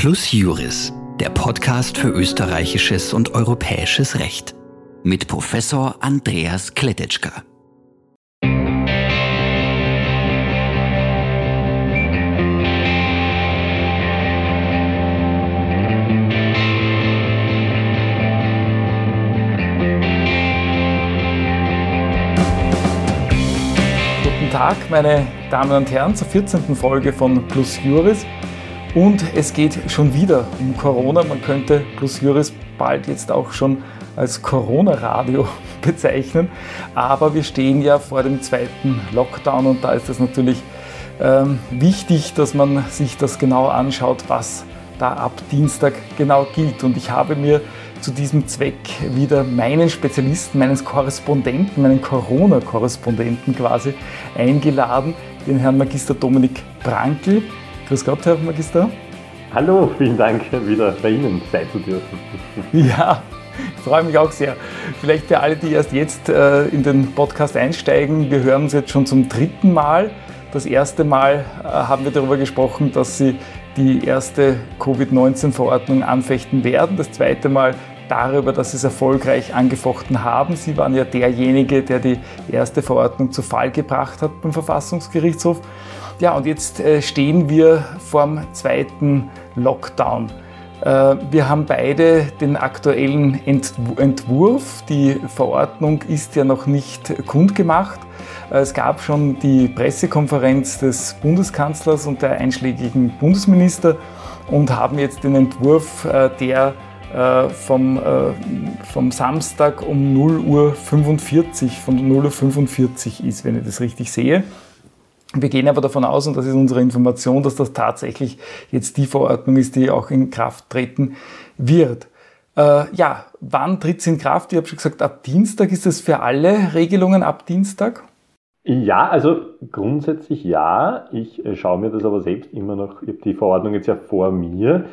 Plus Juris, der Podcast für österreichisches und europäisches Recht. Mit Professor Andreas Kletetschka. Guten Tag, meine Damen und Herren, zur 14. Folge von Plus Juris. Und es geht schon wieder um Corona. Man könnte Plus Juris bald jetzt auch schon als Corona-Radio bezeichnen. Aber wir stehen ja vor dem zweiten Lockdown und da ist es natürlich ähm, wichtig, dass man sich das genau anschaut, was da ab Dienstag genau gilt. Und ich habe mir zu diesem Zweck wieder meinen Spezialisten, meinen Korrespondenten, meinen Corona-Korrespondenten quasi eingeladen, den Herrn Magister Dominik Brankl. Grüß Gott, Herr Magister. Hallo, vielen Dank, wieder bei Ihnen sein zu dürfen. Ja, ich freue mich auch sehr. Vielleicht für alle, die erst jetzt äh, in den Podcast einsteigen, wir hören uns jetzt schon zum dritten Mal. Das erste Mal äh, haben wir darüber gesprochen, dass Sie die erste Covid-19-Verordnung anfechten werden. Das zweite Mal darüber, dass Sie es erfolgreich angefochten haben. Sie waren ja derjenige, der die erste Verordnung zu Fall gebracht hat beim Verfassungsgerichtshof. Ja, und jetzt äh, stehen wir vorm zweiten Lockdown. Äh, wir haben beide den aktuellen Entwurf. Die Verordnung ist ja noch nicht kundgemacht. Äh, es gab schon die Pressekonferenz des Bundeskanzlers und der einschlägigen Bundesminister und haben jetzt den Entwurf, der vom, vom Samstag um 0 Uhr 45, von 0 Uhr 45 ist, wenn ich das richtig sehe. Wir gehen aber davon aus, und das ist unsere Information, dass das tatsächlich jetzt die Verordnung ist, die auch in Kraft treten wird. Äh, ja, wann tritt es in Kraft? Ich habe schon gesagt, ab Dienstag ist es für alle Regelungen ab Dienstag? Ja, also grundsätzlich ja. Ich äh, schaue mir das aber selbst immer noch, ich habe die Verordnung jetzt ja vor mir.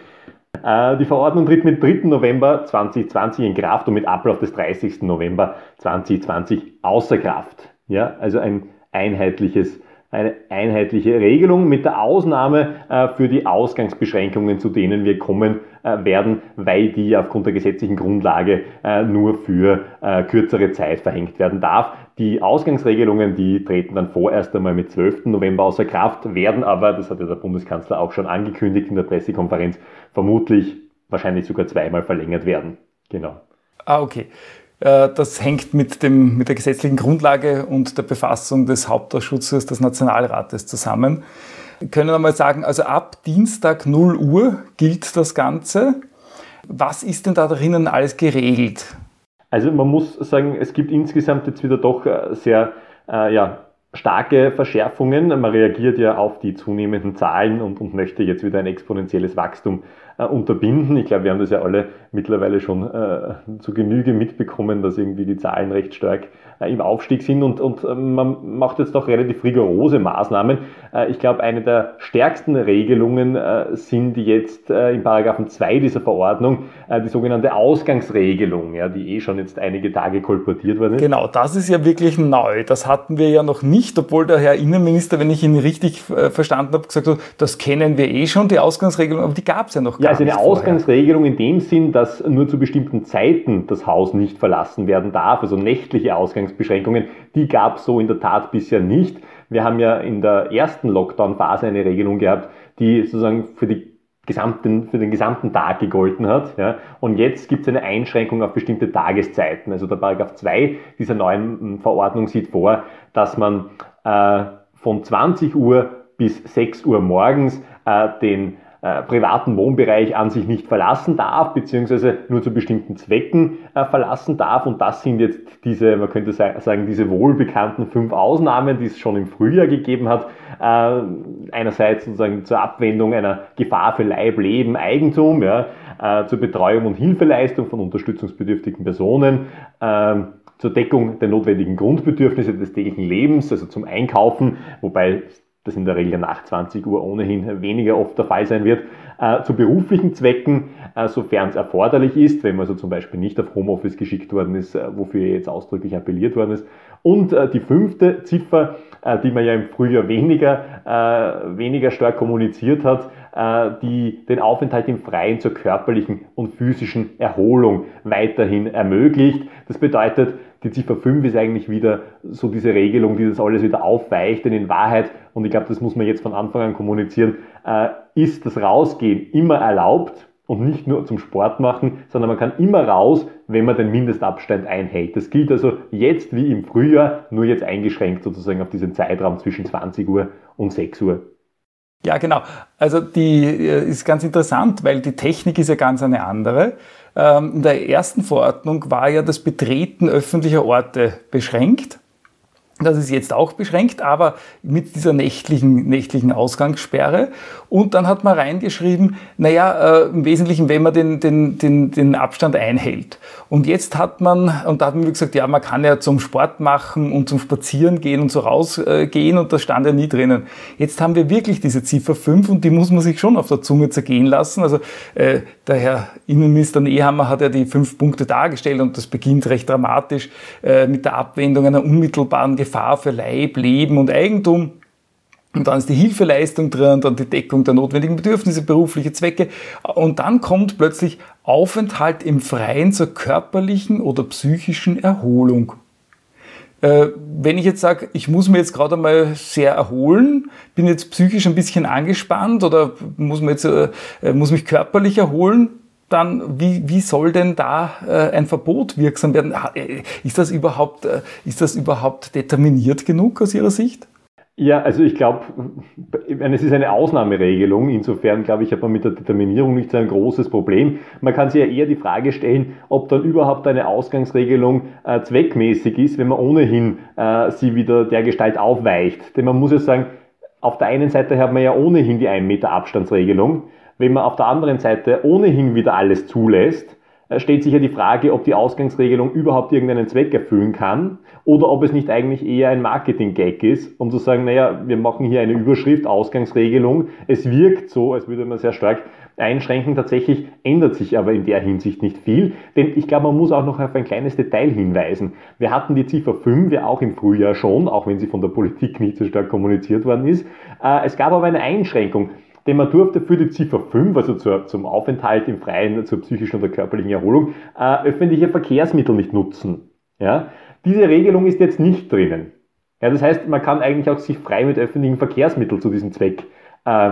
Äh, die Verordnung tritt mit 3. November 2020 in Kraft und mit Ablauf des 30. November 2020 außer Kraft. Ja, also ein einheitliches eine einheitliche Regelung mit der Ausnahme äh, für die Ausgangsbeschränkungen, zu denen wir kommen äh, werden, weil die aufgrund der gesetzlichen Grundlage äh, nur für kürzere Zeit verhängt werden darf. Die Ausgangsregelungen, die treten dann vorerst einmal mit 12. November außer Kraft, werden aber, das hat ja der Bundeskanzler auch schon angekündigt in der Pressekonferenz, vermutlich wahrscheinlich sogar zweimal verlängert werden. Genau. Ah, okay. Äh, das hängt mit, dem, mit der gesetzlichen Grundlage und der Befassung des Hauptausschusses des Nationalrates zusammen. Wir können wir mal sagen, also ab Dienstag 0 Uhr gilt das Ganze. Was ist denn da drinnen alles geregelt? Also man muss sagen, es gibt insgesamt jetzt wieder doch äh, sehr äh, ja, starke Verschärfungen. Man reagiert ja auf die zunehmenden Zahlen und, und möchte jetzt wieder ein exponentielles Wachstum unterbinden. Ich glaube, wir haben das ja alle mittlerweile schon äh, zu Genüge mitbekommen, dass irgendwie die Zahlen recht stark äh, im Aufstieg sind und, und äh, man macht jetzt doch relativ rigorose Maßnahmen. Äh, ich glaube, eine der stärksten Regelungen äh, sind jetzt im Paragraphen 2 dieser Verordnung die sogenannte Ausgangsregelung, ja, die eh schon jetzt einige Tage kolportiert worden ist. Genau, das ist ja wirklich neu. Das hatten wir ja noch nicht, obwohl der Herr Innenminister, wenn ich ihn richtig verstanden habe, gesagt hat, das kennen wir eh schon, die Ausgangsregelung, aber die gab es ja noch gar ja, also eine Ausgangsregelung vorher. in dem Sinn, dass nur zu bestimmten Zeiten das Haus nicht verlassen werden darf, also nächtliche Ausgangsbeschränkungen, die gab es so in der Tat bisher nicht. Wir haben ja in der ersten Lockdown-Phase eine Regelung gehabt, die sozusagen für die gesamten, für den gesamten Tag gegolten hat. Ja. Und jetzt gibt es eine Einschränkung auf bestimmte Tageszeiten. Also der Paragraph 2 dieser neuen hm, Verordnung sieht vor, dass man äh, von 20 Uhr bis 6 Uhr morgens äh, den äh, privaten Wohnbereich an sich nicht verlassen darf, beziehungsweise nur zu bestimmten Zwecken äh, verlassen darf. Und das sind jetzt diese, man könnte sagen, diese wohlbekannten fünf Ausnahmen, die es schon im Frühjahr gegeben hat. Äh, einerseits sozusagen zur Abwendung einer Gefahr für Leib, Leben, Eigentum, ja, äh, zur Betreuung und Hilfeleistung von unterstützungsbedürftigen Personen, ähm, zur Deckung der notwendigen Grundbedürfnisse des täglichen Lebens, also zum Einkaufen, wobei das in der Regel nach 20 Uhr ohnehin weniger oft der Fall sein wird, äh, zu beruflichen Zwecken, äh, sofern es erforderlich ist, wenn man so zum Beispiel nicht auf Homeoffice geschickt worden ist, äh, wofür jetzt ausdrücklich appelliert worden ist. Und äh, die fünfte Ziffer, äh, die man ja im Frühjahr weniger, äh, weniger stark kommuniziert hat, die den Aufenthalt im Freien zur körperlichen und physischen Erholung weiterhin ermöglicht. Das bedeutet, die Ziffer 5 ist eigentlich wieder so diese Regelung, die das alles wieder aufweicht, denn in Wahrheit, und ich glaube, das muss man jetzt von Anfang an kommunizieren, äh, ist das Rausgehen immer erlaubt und nicht nur zum Sport machen, sondern man kann immer raus, wenn man den Mindestabstand einhält. Das gilt also jetzt wie im Frühjahr, nur jetzt eingeschränkt sozusagen auf diesen Zeitraum zwischen 20 Uhr und 6 Uhr. Ja, genau. Also die äh, ist ganz interessant, weil die Technik ist ja ganz eine andere. Ähm, in der ersten Verordnung war ja das Betreten öffentlicher Orte beschränkt. Das ist jetzt auch beschränkt, aber mit dieser nächtlichen, nächtlichen Ausgangssperre. Und dann hat man reingeschrieben, naja, äh, im Wesentlichen, wenn man den, den, den, den Abstand einhält. Und jetzt hat man, und da hat man gesagt, ja, man kann ja zum Sport machen und zum Spazieren gehen und so rausgehen und das stand ja nie drinnen. Jetzt haben wir wirklich diese Ziffer 5 und die muss man sich schon auf der Zunge zergehen lassen. Also äh, der Herr Innenminister Nehammer hat ja die fünf Punkte dargestellt und das beginnt recht dramatisch äh, mit der Abwendung einer unmittelbaren Gefahr für Leib, Leben und Eigentum. Und dann ist die Hilfeleistung drin, dann die Deckung der notwendigen Bedürfnisse, berufliche Zwecke. Und dann kommt plötzlich Aufenthalt im Freien zur körperlichen oder psychischen Erholung. Äh, wenn ich jetzt sage, ich muss mir jetzt gerade einmal sehr erholen, bin jetzt psychisch ein bisschen angespannt oder muss, jetzt, äh, muss mich körperlich erholen, dann wie, wie soll denn da äh, ein Verbot wirksam werden? Äh, ist das, überhaupt, äh, ist das überhaupt determiniert genug aus Ihrer Sicht? Ja, also ich glaube, es ist eine Ausnahmeregelung. Insofern glaube ich, hat man mit der Determinierung nicht so ein großes Problem. Man kann sich ja eher die Frage stellen, ob dann überhaupt eine Ausgangsregelung äh, zweckmäßig ist, wenn man ohnehin äh, sie wieder der Gestalt aufweicht. Denn man muss ja sagen, auf der einen Seite hat man ja ohnehin die 1 Meter Abstandsregelung. Wenn man auf der anderen Seite ohnehin wieder alles zulässt, äh, stellt sich ja die Frage, ob die Ausgangsregelung überhaupt irgendeinen Zweck erfüllen kann oder ob es nicht eigentlich eher ein Marketing-Gag ist, um zu sagen, naja, wir machen hier eine Überschrift, Ausgangsregelung. Es wirkt so, als würde man sehr stark einschränken. Tatsächlich ändert sich aber in der Hinsicht nicht viel, denn ich glaube, man muss auch noch auf ein kleines Detail hinweisen. Wir hatten die Ziffer 5 ja auch im Frühjahr schon, auch wenn sie von der Politik nicht so stark kommuniziert worden ist. Äh, es gab aber eine Einschränkung denn man durfte für die Ziffer 5, also zur, zum Aufenthalt im Freien, zur psychischen oder körperlichen Erholung, äh, öffentliche Verkehrsmittel nicht nutzen. Ja? Diese Regelung ist jetzt nicht drinnen. Ja, das heißt, man kann eigentlich auch sich frei mit öffentlichen Verkehrsmitteln zu diesem Zweck äh,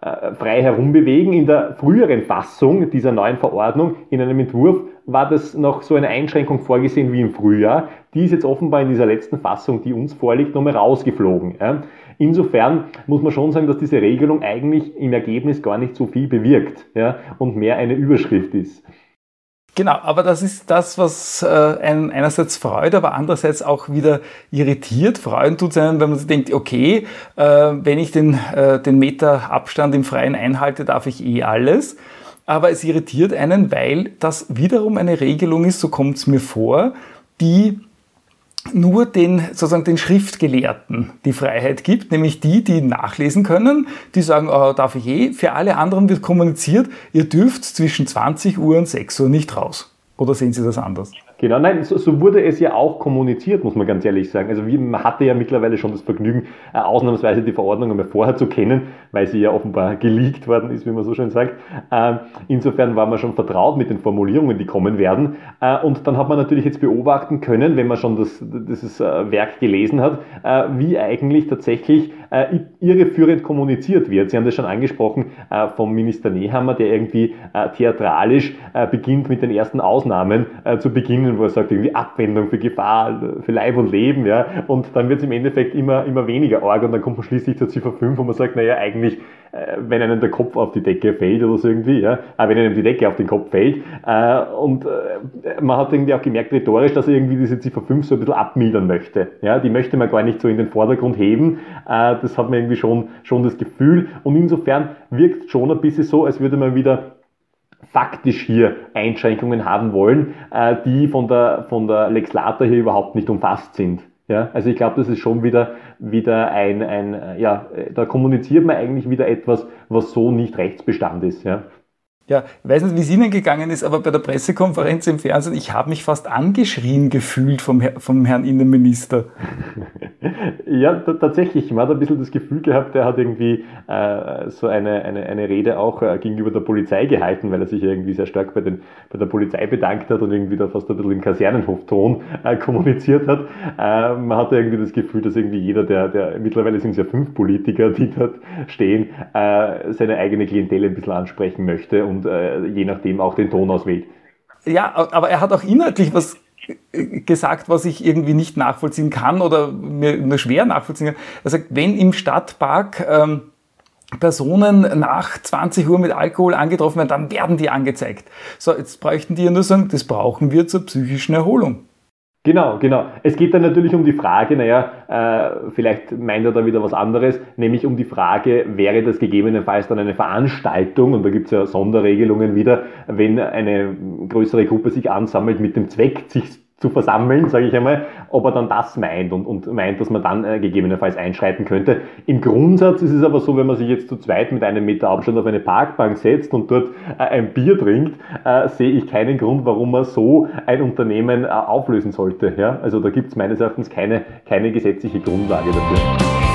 äh, frei herumbewegen. In der früheren Fassung dieser neuen Verordnung, in einem Entwurf, war das noch so eine Einschränkung vorgesehen wie im Frühjahr. Die ist jetzt offenbar in dieser letzten Fassung, die uns vorliegt, nochmal rausgeflogen. Insofern muss man schon sagen, dass diese Regelung eigentlich im Ergebnis gar nicht so viel bewirkt und mehr eine Überschrift ist. Genau, aber das ist das, was äh, einen einerseits freut, aber andererseits auch wieder irritiert. Freuen tut es einen, wenn man sich denkt, okay, äh, wenn ich den, äh, den Meter Abstand im Freien einhalte, darf ich eh alles. Aber es irritiert einen, weil das wiederum eine Regelung ist, so kommt es mir vor, die nur den, sozusagen den Schriftgelehrten die Freiheit gibt, nämlich die, die nachlesen können, die sagen, oh, darf ich eh. Für alle anderen wird kommuniziert, ihr dürft zwischen 20 Uhr und 6 Uhr nicht raus. Oder sehen Sie das anders? Genau, nein, so, so, wurde es ja auch kommuniziert, muss man ganz ehrlich sagen. Also man hatte ja mittlerweile schon das Vergnügen, äh, ausnahmsweise die Verordnung einmal vorher zu kennen, weil sie ja offenbar geleakt worden ist, wie man so schön sagt. Äh, insofern war man schon vertraut mit den Formulierungen, die kommen werden. Äh, und dann hat man natürlich jetzt beobachten können, wenn man schon das, dieses äh, Werk gelesen hat, äh, wie eigentlich tatsächlich äh, irreführend kommuniziert wird. Sie haben das schon angesprochen vom Minister Nehammer, der irgendwie theatralisch beginnt mit den ersten Ausnahmen zu beginnen Dingen, wo er sagt, irgendwie Abwendung für Gefahr, für Leib und Leben, ja, und dann wird es im Endeffekt immer, immer weniger arg und dann kommt man schließlich zur Ziffer 5, wo man sagt, naja, eigentlich, äh, wenn einem der Kopf auf die Decke fällt oder so irgendwie, ja, äh, wenn einem die Decke auf den Kopf fällt, äh, und äh, man hat irgendwie auch gemerkt rhetorisch, dass er irgendwie diese Ziffer 5 so ein bisschen abmildern möchte, ja, die möchte man gar nicht so in den Vordergrund heben, äh, das hat man irgendwie schon, schon das Gefühl. Und insofern wirkt schon ein bisschen so, als würde man wieder faktisch hier Einschränkungen haben wollen, äh, die von der, von der Lex Lata hier überhaupt nicht umfasst sind. Ja, also ich glaube, das ist schon wieder, wieder ein, ein, äh, ja, da kommuniziert man eigentlich wieder etwas, was so nicht Rechtsbestand ist. Ja. Ja, ich weiß nicht, wie es Ihnen gegangen ist, aber bei der Pressekonferenz im Fernsehen, ich habe mich fast angeschrien gefühlt vom, vom Herrn Innenminister. ja, tatsächlich. Man hat ein bisschen das Gefühl gehabt, er hat irgendwie äh, so eine, eine, eine Rede auch äh, gegenüber der Polizei gehalten, weil er sich irgendwie sehr stark bei, den, bei der Polizei bedankt hat und irgendwie da fast ein bisschen im Kasernenhofton äh, kommuniziert hat. Äh, man hatte irgendwie das Gefühl, dass irgendwie jeder, der, der mittlerweile sind es ja fünf Politiker, die dort stehen, äh, seine eigene Klientel ein bisschen ansprechen möchte und äh, je nachdem auch den Ton auswählt. Ja, aber er hat auch inhaltlich was gesagt, was ich irgendwie nicht nachvollziehen kann oder mir nur schwer nachvollziehen kann. Er sagt, wenn im Stadtpark ähm, Personen nach 20 Uhr mit Alkohol angetroffen werden, dann werden die angezeigt. So, jetzt bräuchten die ja nur sagen, das brauchen wir zur psychischen Erholung. Genau, genau. Es geht dann natürlich um die Frage, naja, äh, vielleicht meint er da wieder was anderes, nämlich um die Frage, wäre das gegebenenfalls dann eine Veranstaltung, und da gibt es ja Sonderregelungen wieder, wenn eine größere Gruppe sich ansammelt mit dem Zweck, sich zu versammeln, sage ich einmal, ob er dann das meint und, und meint, dass man dann äh, gegebenenfalls einschreiten könnte. Im Grundsatz ist es aber so, wenn man sich jetzt zu zweit mit einem Meter Abstand auf eine Parkbank setzt und dort äh, ein Bier trinkt, äh, sehe ich keinen Grund, warum man so ein Unternehmen äh, auflösen sollte. Ja? Also da gibt es meines Erachtens keine, keine gesetzliche Grundlage dafür.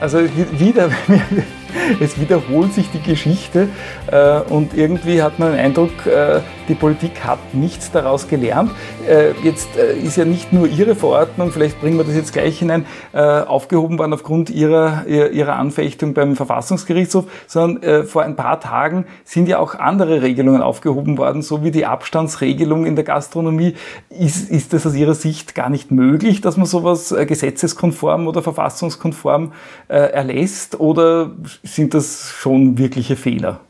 Also wieder, es wiederholt sich die Geschichte äh, und irgendwie hat man den Eindruck, äh, die Politik hat nichts daraus gelernt. Äh, jetzt ist ja nicht nur Ihre Verordnung, vielleicht bringen wir das jetzt gleich hinein, aufgehoben worden aufgrund Ihrer, Ihrer Anfechtung beim Verfassungsgerichtshof, sondern vor ein paar Tagen sind ja auch andere Regelungen aufgehoben worden, so wie die Abstandsregelung in der Gastronomie. Ist, ist das aus Ihrer Sicht gar nicht möglich, dass man sowas gesetzeskonform oder verfassungskonform erlässt oder sind das schon wirkliche Fehler?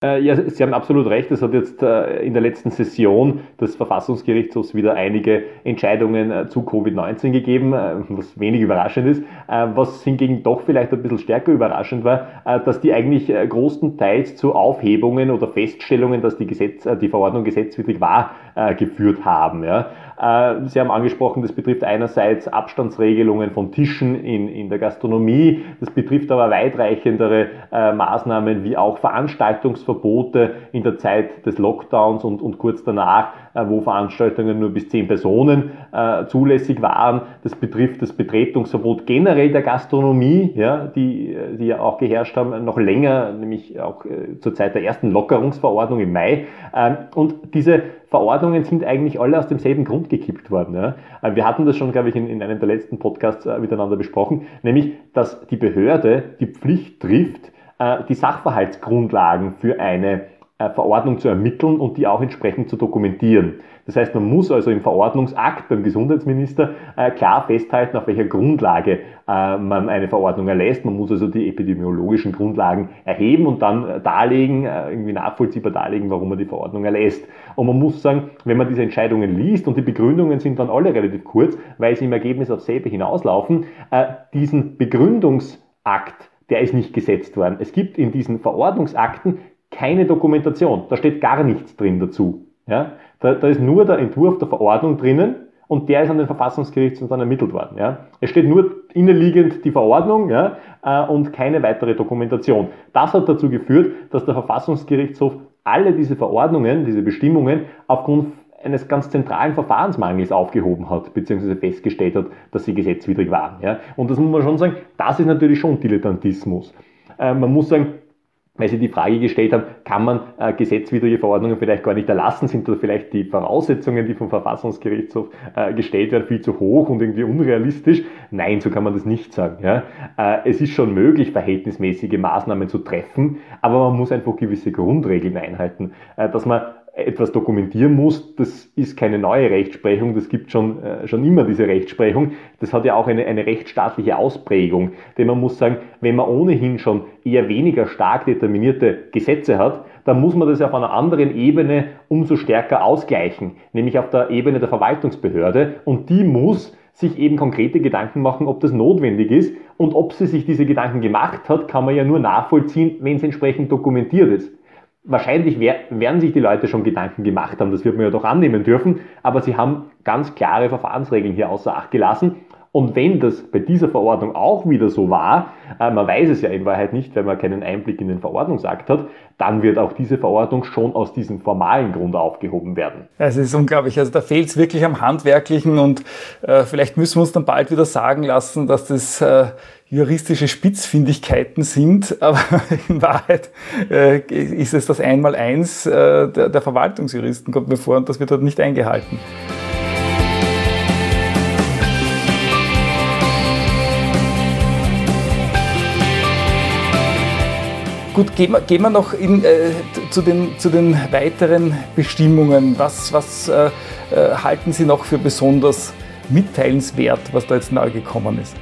Äh, ja, Sie haben absolut recht. Es hat jetzt äh, in der letzten Session des Verfassungsgerichtshofs wieder einige Entscheidungen äh, zu Covid-19 gegeben, was wenig überraschend ist. Was hingegen doch vielleicht ein bisschen stärker überraschend war, dass die eigentlich großenteils zu Aufhebungen oder Feststellungen, dass die, Gesetz, die Verordnung gesetzwidrig war, geführt haben. Sie haben angesprochen, das betrifft einerseits Abstandsregelungen von Tischen in, in der Gastronomie, das betrifft aber weitreichendere Maßnahmen wie auch Veranstaltungs Veranstaltungsverbote in der Zeit des Lockdowns und, und kurz danach, äh, wo Veranstaltungen nur bis zehn Personen äh, zulässig waren. Das betrifft das Betretungsverbot generell der Gastronomie, ja, die, die ja auch geherrscht haben, noch länger, nämlich auch äh, zur Zeit der ersten Lockerungsverordnung im Mai. Ähm, und diese Verordnungen sind eigentlich alle aus demselben Grund gekippt worden. Ja. Äh, wir hatten das schon, glaube ich, in, in einem der letzten Podcasts äh, miteinander besprochen, nämlich, dass die Behörde die Pflicht trifft, äh, die Sachverhaltsgrundlagen für eine äh, Verordnung zu ermitteln und die auch entsprechend zu dokumentieren. Das heißt, man muss also im Verordnungsakt beim Gesundheitsminister äh, klar festhalten, auf welcher Grundlage man eine Verordnung erlässt. Man muss also die epidemiologischen Grundlagen erheben und dann darlegen, irgendwie nachvollziehbar darlegen, warum man die Verordnung erlässt. Und man muss sagen, wenn man diese Entscheidungen liest und die Begründungen sind dann alle relativ kurz, weil sie im Ergebnis auf selbe hinauslaufen, diesen Begründungsakt der ist nicht gesetzt worden. Es gibt in diesen Verordnungsakten keine Dokumentation. Da steht gar nichts drin dazu. Ja? Da, da ist nur der Entwurf der Verordnung drinnen und der ist an den Verfassungsgerichtshof dann ermittelt worden. Ja? Es steht nur innenliegend die Verordnung ja, äh, und keine weitere Dokumentation. Das hat dazu geführt, dass der Verfassungsgerichtshof alle diese Verordnungen, diese Bestimmungen aufgrund eines ganz zentralen Verfahrensmangels aufgehoben hat, beziehungsweise festgestellt hat, dass sie gesetzwidrig waren. Ja? Und das muss man schon sagen, das ist natürlich schon Dilettantismus. Äh, man muss sagen, weil Sie die Frage gestellt haben, kann man äh, gesetzwidrige Verordnungen vielleicht gar nicht erlassen? Sind da vielleicht die Voraussetzungen, die vom Verfassungsgerichtshof äh, gestellt werden, viel zu hoch und irgendwie unrealistisch? Nein, so kann man das nicht sagen. Ja? Äh, es ist schon möglich, verhältnismäßige Maßnahmen zu treffen, aber man muss einfach gewisse Grundregeln einhalten, äh, dass man etwas dokumentieren muss, das ist keine neue Rechtsprechung, das gibt schon, äh, schon immer diese Rechtsprechung. Das hat ja auch eine, eine rechtsstaatliche Ausprägung. Denn man muss sagen, wenn man ohnehin schon eher weniger stark determinierte Gesetze hat, dann muss man das auf einer anderen Ebene umso stärker ausgleichen, nämlich auf der Ebene der Verwaltungsbehörde. Und die muss sich eben konkrete Gedanken machen, ob das notwendig ist. Und ob sie sich diese Gedanken gemacht hat, kann man ja nur nachvollziehen, wenn es entsprechend dokumentiert ist. Wahrscheinlich werden sich die Leute schon Gedanken gemacht haben, das wird man ja doch annehmen dürfen, aber sie haben ganz klare Verfahrensregeln hier außer Acht gelassen und wenn das bei dieser Verordnung auch wieder so war, äh, man weiß es ja in Wahrheit nicht, wenn man keinen Einblick in den Verordnungsakt hat, dann wird auch diese Verordnung schon aus diesem formalen Grund aufgehoben werden. Es ist unglaublich. Also da fehlt es wirklich am Handwerklichen und äh, vielleicht müssen wir uns dann bald wieder sagen lassen, dass das äh, juristische Spitzfindigkeiten sind, aber in Wahrheit äh, ist es das Einmaleins äh, der, der Verwaltungsjuristen, kommt mir vor, und das wird dort nicht eingehalten. Gut, gehen wir, gehen wir noch in, äh, zu, den, zu den weiteren Bestimmungen. Was, was äh, äh, halten Sie noch für besonders mitteilenswert, was da jetzt neu gekommen ist?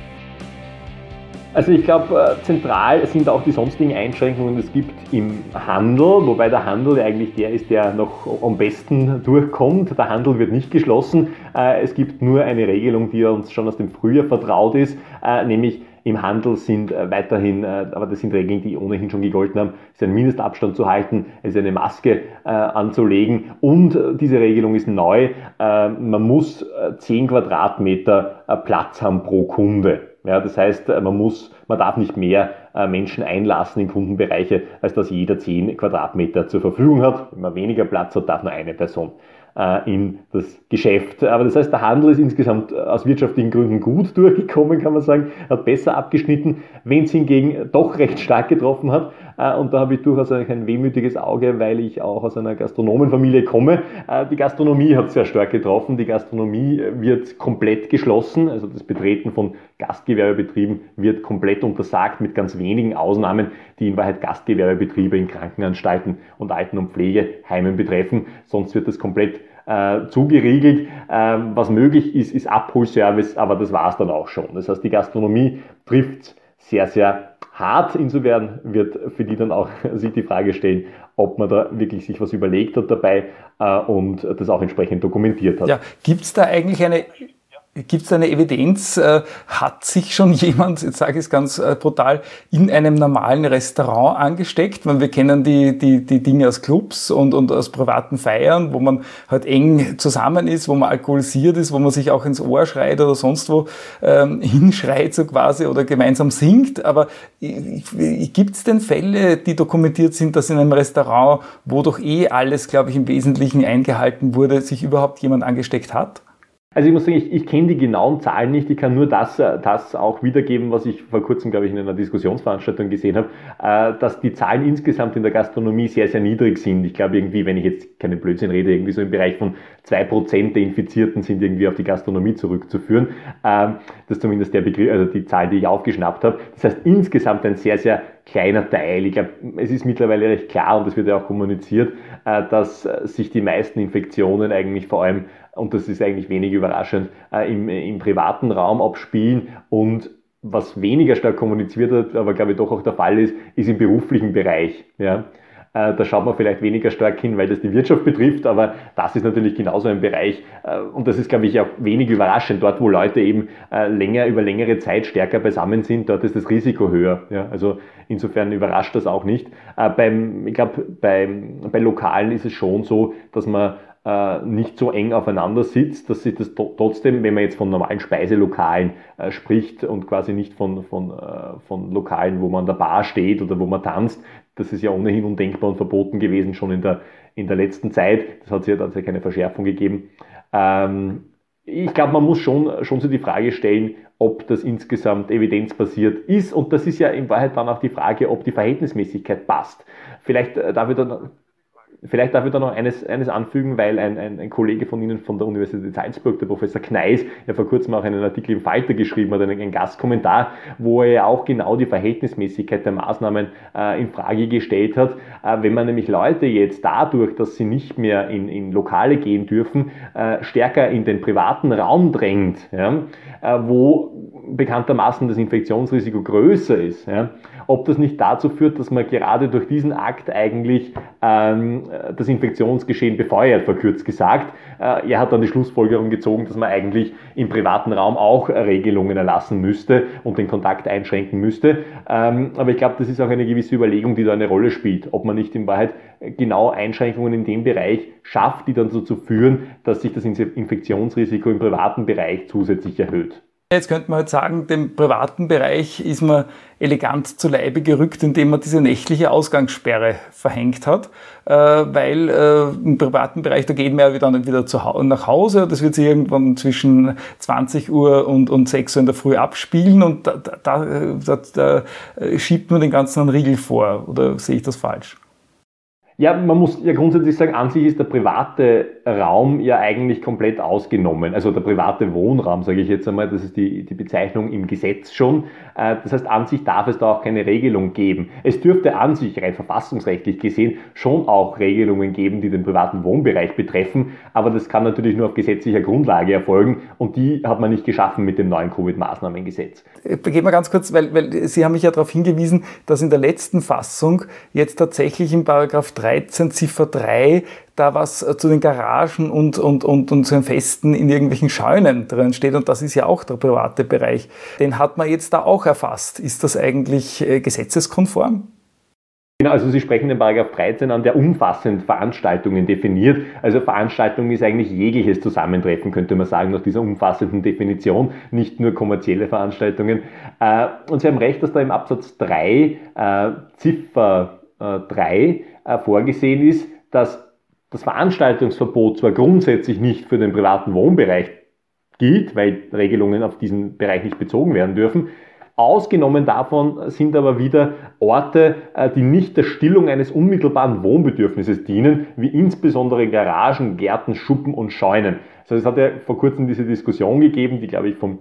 Also ich glaube, äh, zentral sind auch die sonstigen Einschränkungen, es gibt im Handel, wobei der Handel eigentlich der ist, der noch am besten durchkommt. Der Handel wird nicht geschlossen. Äh, es gibt nur eine Regelung, die uns schon aus dem Frühjahr vertraut ist, nämlich im Handel sind äh, weiterhin, äh, aber das sind Regeln, die ohnehin schon gegolten haben, ist ein Mindestabstand zu halten, ist eine Maske äh, anzulegen und diese Regelung ist neu. man muss 10 Quadratmeter Platz haben pro Kunde. Ja, das heißt, man muss, man darf nicht mehr Menschen einlassen in Kundenbereiche, als dass jeder 10 Quadratmeter zur Verfügung hat. Wenn man weniger Platz hat, darf nur eine Person äh, in das Geschäft. Aber das heißt, der Handel ist insgesamt äh, aus wirtschaftlichen Gründen gut durchgekommen, kann man sagen, hat besser abgeschnitten. Wenn es hingegen doch recht stark getroffen hat, äh, und da habe ich durchaus ein wehmütiges Auge, weil ich auch aus einer Gastronomenfamilie komme. Die Gastronomie hat sehr stark getroffen. Die Gastronomie wird komplett geschlossen, also das Betreten von Gastgewerbebetrieben wird komplett untersagt, mit ganz wenigen Ausnahmen, die in Wahrheit Gastgewerbebetriebe in Krankenanstalten und Alten- und Pflegeheimen betreffen. Sonst wird das komplett äh, zugeriegelt. Äh, was möglich ist, ist Abholservice, aber das war es dann auch schon. Das heißt, die Gastronomie trifft sehr, sehr hart. Insofern wird für die dann auch sich die Frage stellen, ob man da wirklich sich was überlegt hat dabei äh, und das auch entsprechend dokumentiert hat. Ja, gibt es da eigentlich eine Gibt es eine Evidenz? Äh, hat sich schon jemand, jetzt sage ich es ganz äh, brutal, in einem normalen Restaurant angesteckt? Weil wir kennen die, die, die Dinge aus Clubs und, und aus privaten Feiern, wo man halt eng zusammen ist, wo man alkoholisiert ist, wo man sich auch ins Ohr schreit oder sonst wo ähm, hinschreit so quasi oder gemeinsam singt. Aber gibt es denn Fälle, die dokumentiert sind, dass in einem Restaurant, wo doch eh alles, glaube ich, im Wesentlichen eingehalten wurde, sich überhaupt jemand angesteckt hat? Also ich muss sagen, ich, ich kenne die genauen Zahlen nicht. Ich kann nur das, äh, das auch wiedergeben, was ich vor kurzem, glaube ich, in einer Diskussionsveranstaltung gesehen habe, äh, dass die Zahlen insgesamt in der Gastronomie sehr, sehr niedrig sind. Ich glaube irgendwie, wenn ich jetzt keinen Blödsinn rede, irgendwie so im Bereich von zwei Prozent der Infizierten sind irgendwie auf die Gastronomie zurückzuführen. Ähm, das ist zumindest der Begriff, also die Zahl, die ich aufgeschnappt habe. Das heißt insgesamt ein sehr, sehr kleiner Teil. Ich glaube, es ist mittlerweile recht klar und das wird ja auch kommuniziert, äh, dass sich die meisten Infektionen eigentlich vor allem und das ist eigentlich wenig überraschend, äh, im, im privaten Raum abspielen und was weniger stark kommuniziert wird, aber glaube ich doch auch der Fall ist, ist im beruflichen Bereich. Ja. Äh, da schaut man vielleicht weniger stark hin, weil das die Wirtschaft betrifft, aber das ist natürlich genauso ein Bereich äh, und das ist, glaube ich, auch wenig überraschend. Dort, wo Leute eben äh, länger, über längere Zeit stärker beisammen sind, dort ist das Risiko höher. Ja. Also insofern überrascht das auch nicht. Beim, ich glaube, bei, bei Lokalen ist es schon so, dass man äh, nicht so eng aufeinander sitzt, dass sich das trotzdem, wenn man jetzt von normalen Speiselokalen äh, spricht und quasi nicht von, von, äh, von Lokalen, wo man an der Bar steht oder wo man tanzt, das ist ja ohnehin undenkbar und verboten gewesen schon in der, in der letzten Zeit. Das hat sich ja, ja keine Verschärfung gegeben. Ähm, ich glaube, man muss schon, schon so die Frage stellen, ob das insgesamt evidenzbasiert ist. Und das ist ja in Wahrheit dann auch die Frage, ob die Verhältnismäßigkeit passt. Vielleicht äh, darf ich dann Vielleicht darf ich da noch eines, eines anfügen, weil ein, ein, ein, Kollege von Ihnen von der Universität Salzburg, der Professor Kneis, ja vor kurzem auch einen Artikel im Falter geschrieben hat, einen, einen Gastkommentar, wo er ja auch genau die Verhältnismäßigkeit der Maßnahmen äh, in Frage gestellt hat. Äh, wenn man nämlich Leute jetzt dadurch, dass sie nicht mehr in, in Lokale gehen dürfen, äh, stärker in den privaten Raum drängt, ja, äh, wo bekanntermaßen das Infektionsrisiko größer ist, ja, ob das nicht dazu führt, dass man gerade durch diesen Akt eigentlich ähm, das Infektionsgeschehen befeuert, verkürzt gesagt. Äh, er hat dann die Schlussfolgerung gezogen, dass man eigentlich im privaten Raum auch Regelungen erlassen müsste und den Kontakt einschränken müsste. Ähm, aber ich glaube, das ist auch eine gewisse Überlegung, die da eine Rolle spielt, ob man nicht in Wahrheit genau Einschränkungen in dem Bereich schafft, die dann dazu führen, dass sich das Infektionsrisiko im privaten Bereich zusätzlich erhöht. Jetzt könnte man halt sagen, dem privaten Bereich ist man elegant zu Leibe gerückt, indem man diese nächtliche Ausgangssperre verhängt hat, äh, weil äh, im privaten Bereich, da geht man ja dann wieder nach Hause, das wird sich irgendwann zwischen 20 Uhr und, und 6 Uhr in der Früh abspielen und da, da, da, da schiebt man den ganzen Riegel vor, oder sehe ich das falsch? Ja, man muss ja grundsätzlich sagen, an sich ist der private Raum ja eigentlich komplett ausgenommen. Also der private Wohnraum, sage ich jetzt einmal, das ist die, die Bezeichnung im Gesetz schon. Äh, das heißt, an sich darf es da auch keine Regelung geben. Es dürfte an sich rein verfassungsrechtlich gesehen schon auch Regelungen geben, die den privaten Wohnbereich betreffen, aber das kann natürlich nur auf gesetzlicher Grundlage erfolgen und die hat man nicht geschaffen mit dem neuen Covid-Maßnahmengesetz. Gehen wir ganz kurz, weil, weil Sie haben mich ja darauf hingewiesen, dass in der letzten Fassung jetzt tatsächlich in Paragraph 3 13 Ziffer 3 da was äh, zu den Garagen und, und, und, und zu den Festen in irgendwelchen Scheunen drin steht. Und das ist ja auch der private Bereich. Den hat man jetzt da auch erfasst. Ist das eigentlich äh, gesetzeskonform? Genau, also Sie sprechen den Paragraph 13 an, der umfassend Veranstaltungen definiert. Also Veranstaltung ist eigentlich jegliches Zusammentreffen, könnte man sagen, nach dieser umfassenden Definition, nicht nur kommerzielle Veranstaltungen. Äh, und Sie haben recht, dass da im Absatz 3 Ziffer 3 äh, vorgesehen ist, dass das Veranstaltungsverbot zwar grundsätzlich nicht für den privaten Wohnbereich gilt, weil Regelungen auf diesen Bereich nicht bezogen werden dürfen. Ausgenommen davon sind aber wieder Orte, äh, die nicht der Stillung eines unmittelbaren Wohnbedürfnisses dienen, wie insbesondere Garagen, Gärten, Schuppen und Scheunen. Also es hat ja vor kurzem diese Diskussion gegeben, die glaube ich vom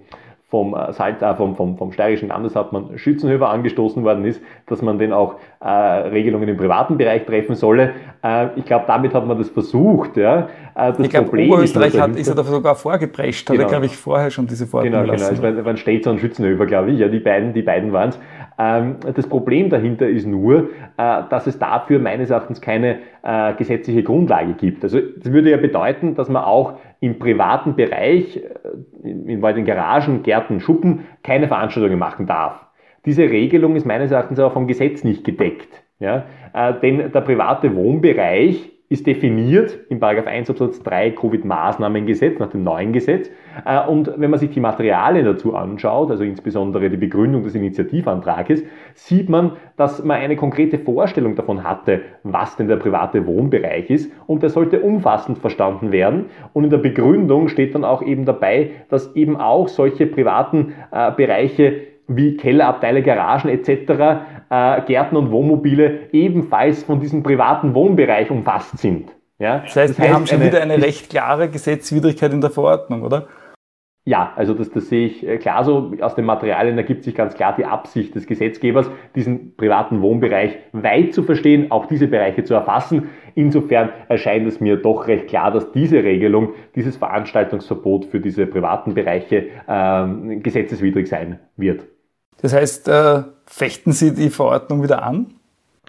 vom, äh, Salz, äh, vom, vom, vom steirischen Landeshauptmann Schützenhöfer angestoßen worden ist, dass man den auch äh, Regelungen im privaten Bereich treffen solle. Äh, ich glaube, damit hat man das versucht. Ja. Äh, das ich glaube, Oberösterreich ist, hat, ist er da sogar vorgeprescht, genau. hat er, glaube ich, vorher schon diese Verordnung Genau, genau. Es waren Stetzer und Schützenhöfer, glaube ich. Ja, die beiden, die beiden waren es. Ähm, das Problem dahinter ist nur, äh, dass es dafür meines Erachtens keine äh, gesetzliche Grundlage gibt. Also das würde ja bedeuten, dass man auch im privaten Bereich, äh, in, den Garagen, Gärten, Schuppen, keine Veranstaltungen machen darf. Diese Regelung ist meines Erachtens aber vom Gesetz nicht gedeckt. Ja? denn der private Wohnbereich ist definiert im 1 Absatz 3 Covid-Maßnahmengesetz, nach dem neuen Gesetz. Äh, und wenn man sich die Materialien dazu anschaut, also insbesondere die Begründung des Initiativantrages, sieht man, dass man eine konkrete Vorstellung davon hatte, was denn der private Wohnbereich ist. Und der sollte umfassend verstanden werden. Und in der Begründung steht dann auch eben dabei, dass eben auch solche privaten äh, Bereiche wie Kellerabteile, Garagen etc., äh, Gärten und Wohnmobile ebenfalls von diesem privaten Wohnbereich umfasst sind. Ja? Das heißt, das wir heißt, haben schon eine, wieder eine recht klare Gesetzwidrigkeit in der Verordnung, oder? Ja, also das, das sehe ich äh, klar so. Aus den Materialien ergibt sich ganz klar die Absicht des Gesetzgebers, diesen privaten Wohnbereich weit zu verstehen, auch diese Bereiche zu erfassen. Insofern erscheint es mir doch recht klar, dass diese Regelung, dieses Veranstaltungsverbot für diese privaten Bereiche ähm, gesetzeswidrig sein wird. Das heißt, äh, fechten Sie die Verordnung wieder an?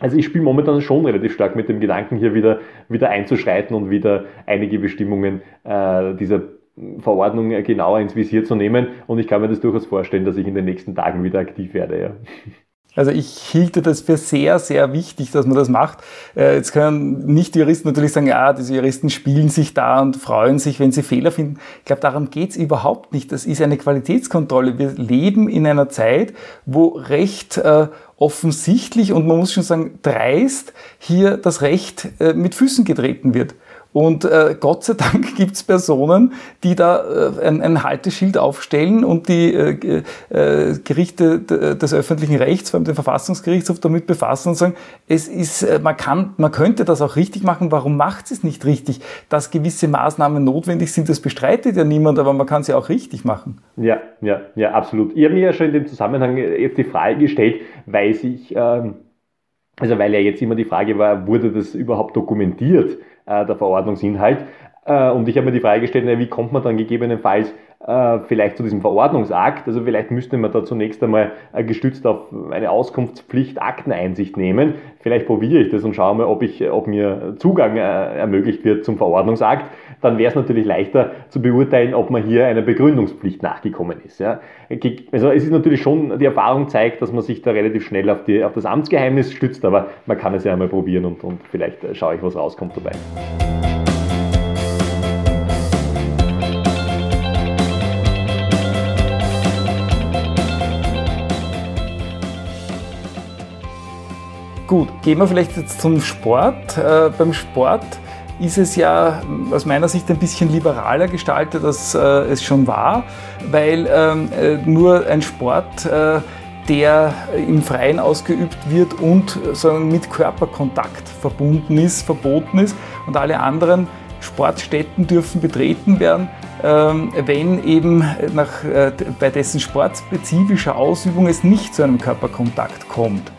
Also ich spiele momentan schon relativ stark mit dem Gedanken, hier wieder, wieder einzuschreiten und wieder einige Bestimmungen äh, dieser Verordnung genauer ins Visier zu nehmen. Und ich kann mir das durchaus vorstellen, dass ich in den nächsten Tagen wieder aktiv werde. Ja. Also ich hielte das für sehr, sehr wichtig, dass man das macht. Äh, jetzt können nicht die Juristen natürlich sagen, ja, diese Juristen spielen sich da und freuen sich, wenn sie Fehler finden. Ich glaube, darum geht's überhaupt nicht. Das ist eine Qualitätskontrolle. Wir leben in einer Zeit, wo recht äh, offensichtlich und man muss schon sagen dreist hier das Recht äh, mit Füßen getreten wird. Und äh, Gott sei Dank gibt es Personen, die da äh, ein, ein, Halteschild aufstellen und die äh, äh, Gerichte des öffentlichen Rechts, vor allem den Verfassungsgerichtshof, damit befassen und sagen, es ist, äh, man kann, man könnte das auch richtig machen, warum macht es nicht richtig? Dass gewisse Maßnahmen notwendig sind, das bestreitet ja niemand, aber man kann sie auch richtig machen. Ja, ja, ja, absolut. Ich habe mir ja schon in dem Zusammenhang jetzt die Frage gestellt, weil sich, ähm, also weil ja jetzt immer die Frage war, wurde das überhaupt dokumentiert? Äh, der Verordnungsinhalt. Äh, und ich habe mir die Frage gestellt, wie kommt man dann gegebenenfalls äh, vielleicht zu diesem Verordnungsakt. Also vielleicht müsste man da zunächst einmal gestützt auf eine Auskunftspflicht Akteneinsicht nehmen. Vielleicht probiere ich das und schaue mal, ob, ich, ob mir Zugang ermöglicht wird zum Verordnungsakt. Dann wäre es natürlich leichter zu beurteilen, ob man hier einer Begründungspflicht nachgekommen ist. Ja. Also es ist natürlich schon, die Erfahrung zeigt, dass man sich da relativ schnell auf, die, auf das Amtsgeheimnis stützt, aber man kann es ja einmal probieren und, und vielleicht schaue ich, was rauskommt dabei. Gut, gehen wir vielleicht jetzt zum Sport. Äh, beim Sport ist es ja aus meiner Sicht ein bisschen liberaler gestaltet, als äh, es schon war, weil ähm, äh, nur ein Sport, äh, der im Freien ausgeübt wird und sagen, mit Körperkontakt verbunden ist, verboten ist und alle anderen Sportstätten dürfen betreten werden, ähm, wenn eben nach, äh, bei dessen sportspezifischer Ausübung es nicht zu einem Körperkontakt kommt.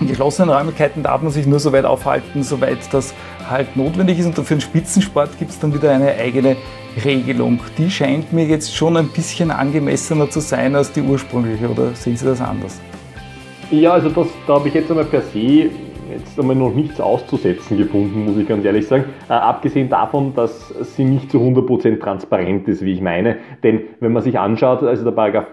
In geschlossenen Räumlichkeiten darf man sich nur so weit aufhalten, soweit das halt notwendig ist. Und für den Spitzensport gibt es dann wieder eine eigene Regelung. Die scheint mir jetzt schon ein bisschen angemessener zu sein als die ursprüngliche, oder sehen Sie das anders? Ja, also das, da habe ich jetzt einmal per se jetzt einmal noch nichts auszusetzen gefunden, muss ich ganz ehrlich sagen. Äh, abgesehen davon, dass sie nicht zu 100% transparent ist, wie ich meine. Denn wenn man sich anschaut, also der Paragraph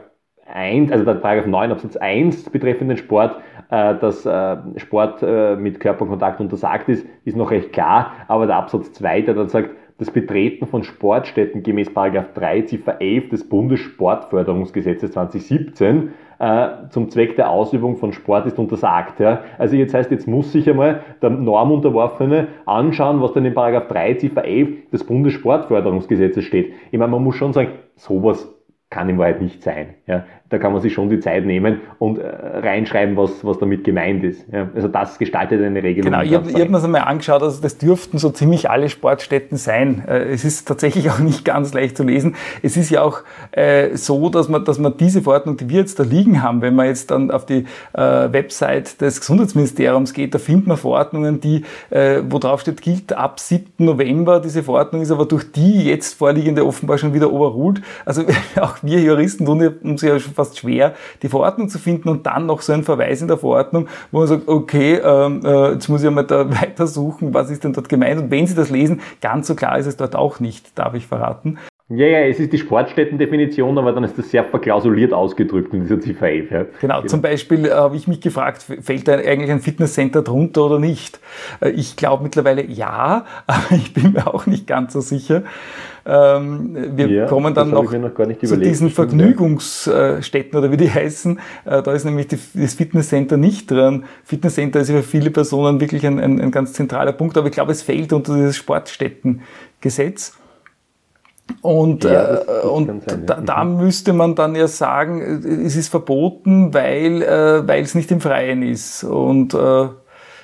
1, also der Paragraph 9 Absatz 1 betreffend den Sport, äh, dass äh, Sport äh, mit Körperkontakt untersagt ist, ist noch recht klar, aber der Absatz 2, der dann sagt, das Betreten von Sportstätten gemäß Paragraph 3 Ziffer 11 des Bundessportförderungsgesetzes 2017 äh, zum Zweck der Ausübung von Sport ist untersagt. Ja. Also jetzt heißt, jetzt muss sich einmal der Normunterworfene anschauen, was denn in Paragraph 3 Ziffer 11 des Bundessportförderungsgesetzes steht. Ich meine, man muss schon sagen, sowas kann in Wahrheit nicht sein. Ja da kann man sich schon die Zeit nehmen und äh, reinschreiben, was, was damit gemeint ist. Ja, also das gestaltet eine Regelung. Genau, ich habe hab mir das einmal angeschaut, also das dürften so ziemlich alle Sportstätten sein. Äh, es ist tatsächlich auch nicht ganz leicht zu lesen. Es ist ja auch äh, so, dass man, dass man diese Verordnung, die wir jetzt da liegen haben, wenn man jetzt dann auf die äh, Website des Gesundheitsministeriums geht, da findet man Verordnungen, die, äh, wo drauf steht, gilt ab 7. November. Diese Verordnung ist aber durch die jetzt vorliegende offenbar schon wieder overruled. Also auch wir Juristen tun uns ja schon fast schwer, die Verordnung zu finden und dann noch so ein Verweis in der Verordnung, wo man sagt, okay, ähm, äh, jetzt muss ich mal da weiter suchen, was ist denn dort gemeint? Und wenn Sie das lesen, ganz so klar ist es dort auch nicht, darf ich verraten. Ja, ja, es ist die Sportstättendefinition, aber dann ist das sehr verklausuliert ausgedrückt in dieser Ziffer 11. Ja. Genau, genau, zum Beispiel äh, habe ich mich gefragt, fällt da eigentlich ein Fitnesscenter drunter oder nicht? Äh, ich glaube mittlerweile ja, aber ich bin mir auch nicht ganz so sicher. Ähm, wir ja, kommen dann noch, noch zu diesen Vergnügungsstätten oder wie die heißen. Äh, da ist nämlich die, das Fitnesscenter nicht drin. Fitnesscenter ist für viele Personen wirklich ein, ein, ein ganz zentraler Punkt, aber ich glaube, es fällt unter dieses Sportstättengesetz. Und, ja, das, das äh, und sein, ja. da, da, mhm. müsste man dann ja sagen, es ist verboten, weil, äh, weil es nicht im Freien ist. Und äh,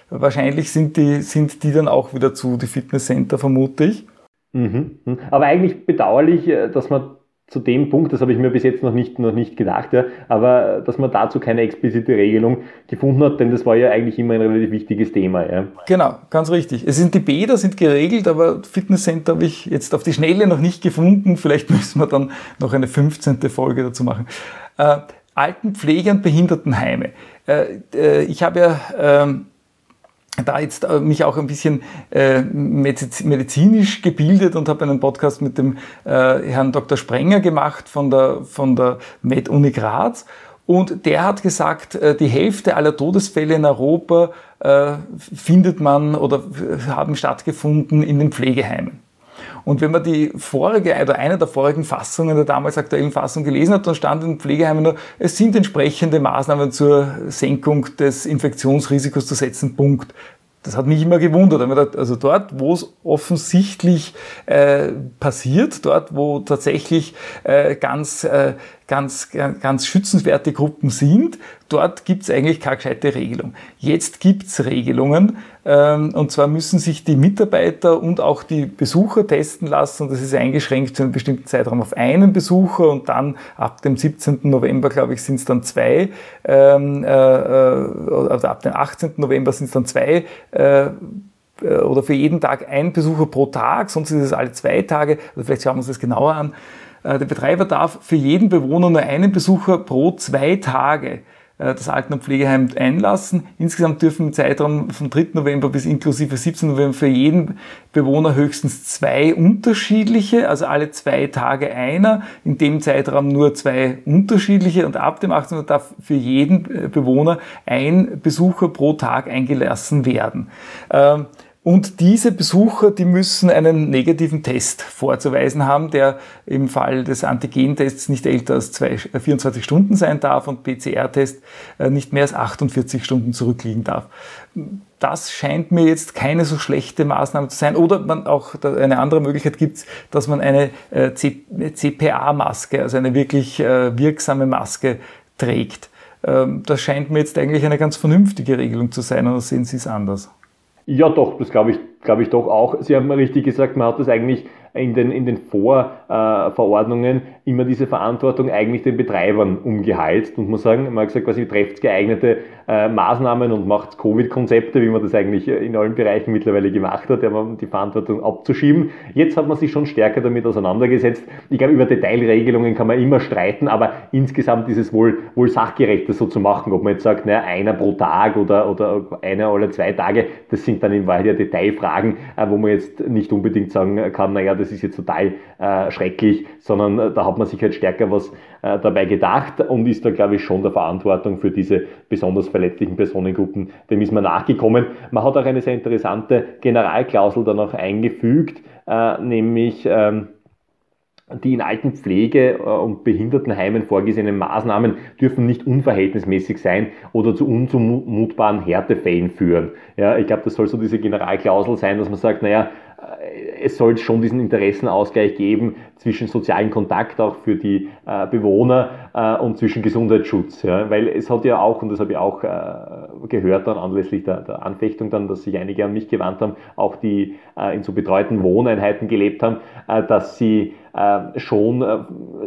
wahrscheinlich sind die, sind die dann auch wieder zu, die Fitnesscenter, vermute ich. Mhm. mhm. Aber eigentlich bedauerlich, äh, dass man zu dem Punkt, das habe ich mir bis jetzt noch nicht, noch nicht gedacht, ja, aber dass man dazu keine explizite Regelung gefunden hat, denn das war ja eigentlich immer ein relativ wichtiges Thema. Ja. Genau, ganz richtig. Es sind die Bäder sind geregelt, aber Fitnesscenter habe ich jetzt auf die Schnelle noch nicht gefunden. Vielleicht müssen wir dann noch eine 15. Folge dazu machen. Äh, Altenpflege und Behindertenheime. Äh, äh, ich habe ja ähm, da jetzt äh, mich auch ein bisschen äh, medizinisch gebildet und habe einen Podcast mit dem äh, Herrn Dr. Sprenger gemacht von der, von der Med Uni Graz. Und der hat gesagt, die Hälfte aller Todesfälle in Europa findet man oder haben stattgefunden in den Pflegeheimen. Und wenn man die vorige oder eine der vorigen Fassungen der damals aktuellen Fassung gelesen hat, dann stand in Pflegeheimen nur, es sind entsprechende Maßnahmen zur Senkung des Infektionsrisikos zu setzen, Punkt. Das hat mich immer gewundert. Also dort, wo es offensichtlich äh, passiert, dort, wo tatsächlich äh, ganz äh, ganz, ganz schützenswerte Gruppen sind. Dort gibt es eigentlich keine gescheite Regelung. Jetzt gibt es Regelungen ähm, und zwar müssen sich die Mitarbeiter und auch die Besucher testen lassen und das ist eingeschränkt zu einem bestimmten Zeitraum auf einen Besucher und dann ab dem 17. November, glaube ich, sind es dann zwei, ähm, äh, äh, also ab dem 18. November sind es dann zwei äh, äh, oder für jeden Tag ein Besucher pro Tag, sonst ist es alle zwei Tage, oder vielleicht schauen wir uns das genauer an. Äh, der Betreiber darf für jeden Bewohner nur einen Besucher pro zwei Tage äh, das Alten- und Pflegeheim einlassen. Insgesamt dürfen im Zeitraum vom 3. November bis inklusive 17. November für jeden Bewohner höchstens zwei unterschiedliche, also alle zwei Tage einer, in dem Zeitraum nur zwei unterschiedliche und ab dem 18. darf für jeden äh, Bewohner ein Besucher pro Tag eingelassen werden. Ähm, und diese Besucher, die müssen einen negativen Test vorzuweisen haben, der im Fall des Antigentests nicht älter als zwei, 24 äh, Stunden sein darf und PCR-Test äh, nicht mehr als 48 Stunden zurückliegen darf. Das scheint mir jetzt keine so schlechte Maßnahme zu sein. Oder man auch eine andere Möglichkeit gibt, dass man eine äh, CPA-Maske, also eine wirklich wirksame Maske trägt. Ähm, das scheint mir jetzt eigentlich eine ganz vernünftige Regelung zu sein, oder sehen Sie es anders? Ja, doch, das glaube ich, glaube ich doch auch. Sie haben richtig gesagt, man hat das eigentlich in den, in den Vorverordnungen äh, immer diese Verantwortung eigentlich den Betreibern umgeheizt. Und man sagen, man hat gesagt, quasi trefft geeignete äh, Maßnahmen und macht Covid-Konzepte, wie man das eigentlich in allen Bereichen mittlerweile gemacht hat, ja, die Verantwortung abzuschieben. Jetzt hat man sich schon stärker damit auseinandergesetzt. Ich glaube, über Detailregelungen kann man immer streiten, aber insgesamt ist es wohl, wohl sachgerecht, das so zu machen. Ob man jetzt sagt, naja, einer pro Tag oder, oder einer alle zwei Tage, das sind dann in Wahrheit ja Detailfragen, äh, wo man jetzt nicht unbedingt sagen kann, naja, das ist jetzt total äh, schrecklich, sondern äh, da hat man sich halt stärker was äh, dabei gedacht und ist da, glaube ich, schon der Verantwortung für diese besonders verletzlichen Personengruppen, dem ist man nachgekommen. Man hat auch eine sehr interessante Generalklausel dann auch eingefügt, äh, nämlich ähm, die in Altenpflege äh, und Behindertenheimen vorgesehenen Maßnahmen dürfen nicht unverhältnismäßig sein oder zu unzumutbaren Härtefällen führen. Ja, ich glaube, das soll so diese Generalklausel sein, dass man sagt, naja, es soll schon diesen Interessenausgleich geben zwischen sozialen Kontakt auch für die äh, Bewohner äh, und zwischen Gesundheitsschutz. Ja? Weil es hat ja auch, und das habe ich auch äh, gehört dann anlässlich der, der, Anfechtung dann, dass sich einige an mich gewandt haben, auch die äh, in so betreuten Wohneinheiten gelebt haben, äh, dass sie schon